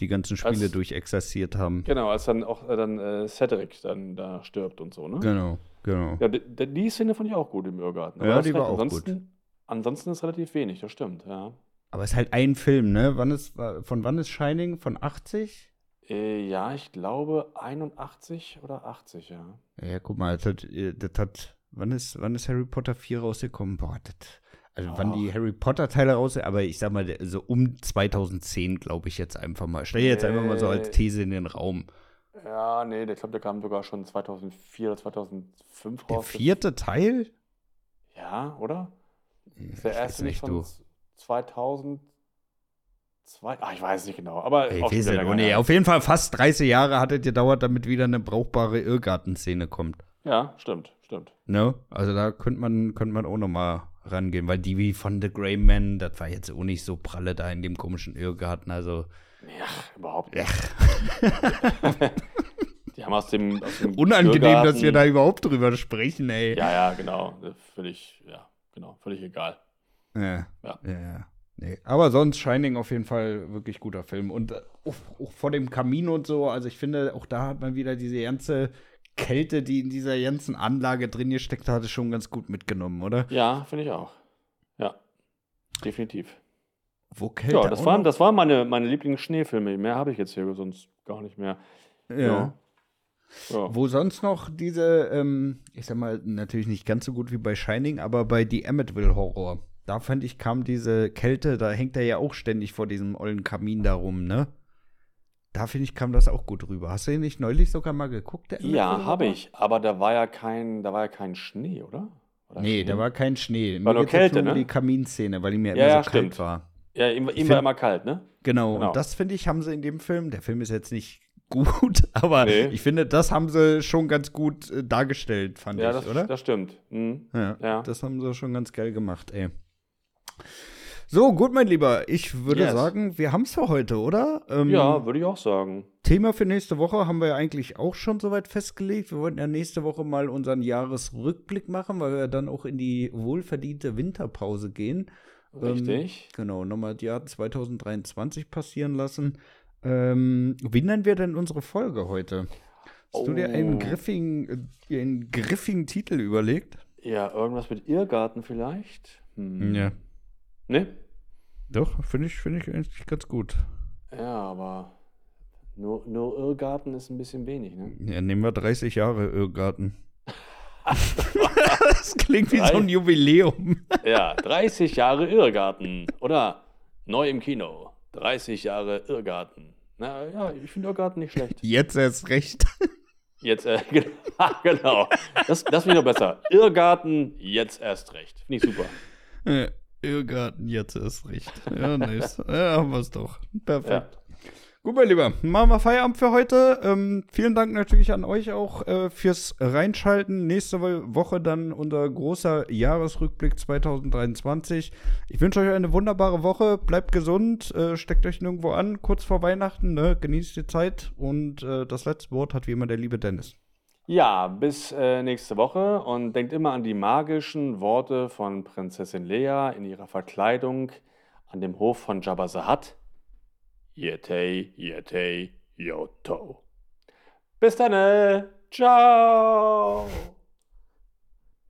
die ganzen Spiele Als- durchexerziert haben. genau, als dann auch äh, dann äh, Cedric dann da stirbt und so, ne? Genau, genau. Ja, die, die Szene fand ich auch gut im Irrgarten. Aber Ja, die war recht, auch ansonsten, Ansonsten ist relativ wenig, das stimmt, ja. Aber es ist halt ein Film, ne? Wann ist, von wann ist Shining? Von 80? Äh, ja, ich glaube 81 oder 80, ja. Ja, guck mal, das hat, äh, das hat wann, ist, wann ist Harry Potter 4 rausgekommen? Boah, das, also wann die Ach. Harry Potter Teile raus, aber ich sag mal, der- so um 2010, glaube ich jetzt einfach mal. Stell jetzt einfach mal so als. These in den Raum. Ja, nee, ich glaube, der kam sogar schon 2004 oder 2005 Der raus. vierte Teil? Ja, oder? Ich Ist der weiß erste nicht von du. 2002? Ah, ich weiß nicht genau, aber Ey, auch ich nicht. her. Auf jeden Fall fast 30 Jahre hat es gedauert, damit wieder eine brauchbare Irrgartenszene kommt. Ja, stimmt, stimmt. Ne? Also da könnte man, könnte man auch noch mal rangehen, weil die wie von The Grey Man, das war jetzt auch nicht so pralle da in dem komischen Irrgarten. Also Ja, überhaupt nicht. *laughs* Die haben aus dem, aus dem unangenehm, dass wir Irrgarten- da überhaupt drüber sprechen, ey. Ja, ja, genau. Völlig, ja, genau, völlig egal. Ja. Ja. ja. ja. Nee. Aber sonst Shining auf jeden Fall wirklich guter Film. Und äh, auch, auch vor dem Kamin und so, also ich finde, auch da hat man wieder diese ganze Kälte, die in dieser ganzen Anlage drin gesteckt hat, schon ganz gut mitgenommen, oder? Ja, finde ich auch. Ja, definitiv. Wo Kälte Ja, das waren, das waren meine, meine Lieblingsschneefilme. Mehr habe ich jetzt hier sonst gar nicht mehr. ja. Ja. Wo sonst noch diese, ähm, ich sag mal, natürlich nicht ganz so gut wie bei Shining, aber bei The Amityville Horror. Da fand ich, kam diese Kälte, da hängt er ja auch ständig vor diesem ollen Kamin da rum, ne? Da finde ich, kam das auch gut rüber. Hast du ihn nicht neulich sogar mal geguckt? Ja, habe ich. Aber da war ja kein, da war ja kein Schnee, oder? War Nee, Schnee? da war kein Schnee. War nur geht's jetzt Kälte, nur um ne? die Kaminszene, weil ihm ja, Ja, immer ja, so stimmt. kalt war. Ja, ihm, ihm war immer kalt, ne? Genau, Genau. und das finde ich, haben sie in dem Film, der Film ist jetzt nicht *laughs* gut, aber Nee. ich finde, das haben sie schon ganz gut äh, dargestellt, fand Ja, ich, das, oder? das stimmt. Mhm. Ja, Ja. das haben sie schon ganz geil gemacht, ey. So, gut, mein Lieber. Ich würde Yes. sagen, wir haben es für heute, oder? Ähm, Ja, würde ich auch sagen. Thema für nächste Woche haben wir ja eigentlich auch schon soweit festgelegt. Wir wollten ja nächste Woche mal unseren Jahresrückblick machen, weil wir dann auch in die wohlverdiente Winterpause gehen. Richtig. Genau, nochmal das Jahr 2023 passieren lassen. Ähm, wie nennen wir denn unsere Folge heute? Hast du dir einen Oh. griffigen, äh, einen griffigen Titel überlegt? Ja, irgendwas mit Irrgarten vielleicht? Hm. Ja. Ne? Doch, finde ich, finde ich eigentlich ganz gut. Ja, aber nur, nur Irrgarten ist ein bisschen wenig, ne? Ja, nehmen wir 30 Jahre Irrgarten. *laughs* das klingt wie so ein Jubiläum. Ja, 30 Jahre Irrgarten. Oder neu im Kino. 30 Jahre Irrgarten. Na ja, ich finde Irrgarten nicht schlecht. Jetzt erst recht. Jetzt, äh, *laughs* *laughs* genau. Das, das finde ich noch besser. Irrgarten, jetzt erst recht. Finde ich super. Äh, Irrgarten, jetzt erst recht. Ja, nice. ja, haben wir es doch. Perfekt. Gut, mein Lieber, machen wir Feierabend für heute. Ähm, vielen Dank natürlich an euch auch äh, fürs Reinschalten. Nächste Wo- Woche dann unser großer Jahresrückblick 2023. Ich wünsche euch eine wunderbare Woche. Bleibt gesund, äh, steckt euch nirgendwo an, kurz vor Weihnachten. Ne? Genießt die Zeit. Und äh, das letzte Wort hat wie immer der liebe Dennis. Ja, bis äh, nächste Woche und denkt immer an die magischen Worte von Prinzessin Lea in ihrer Verkleidung an dem Hof von Jabba Hutt. Yetei, Yetei, Yoto. Bis dann, äh. ciao.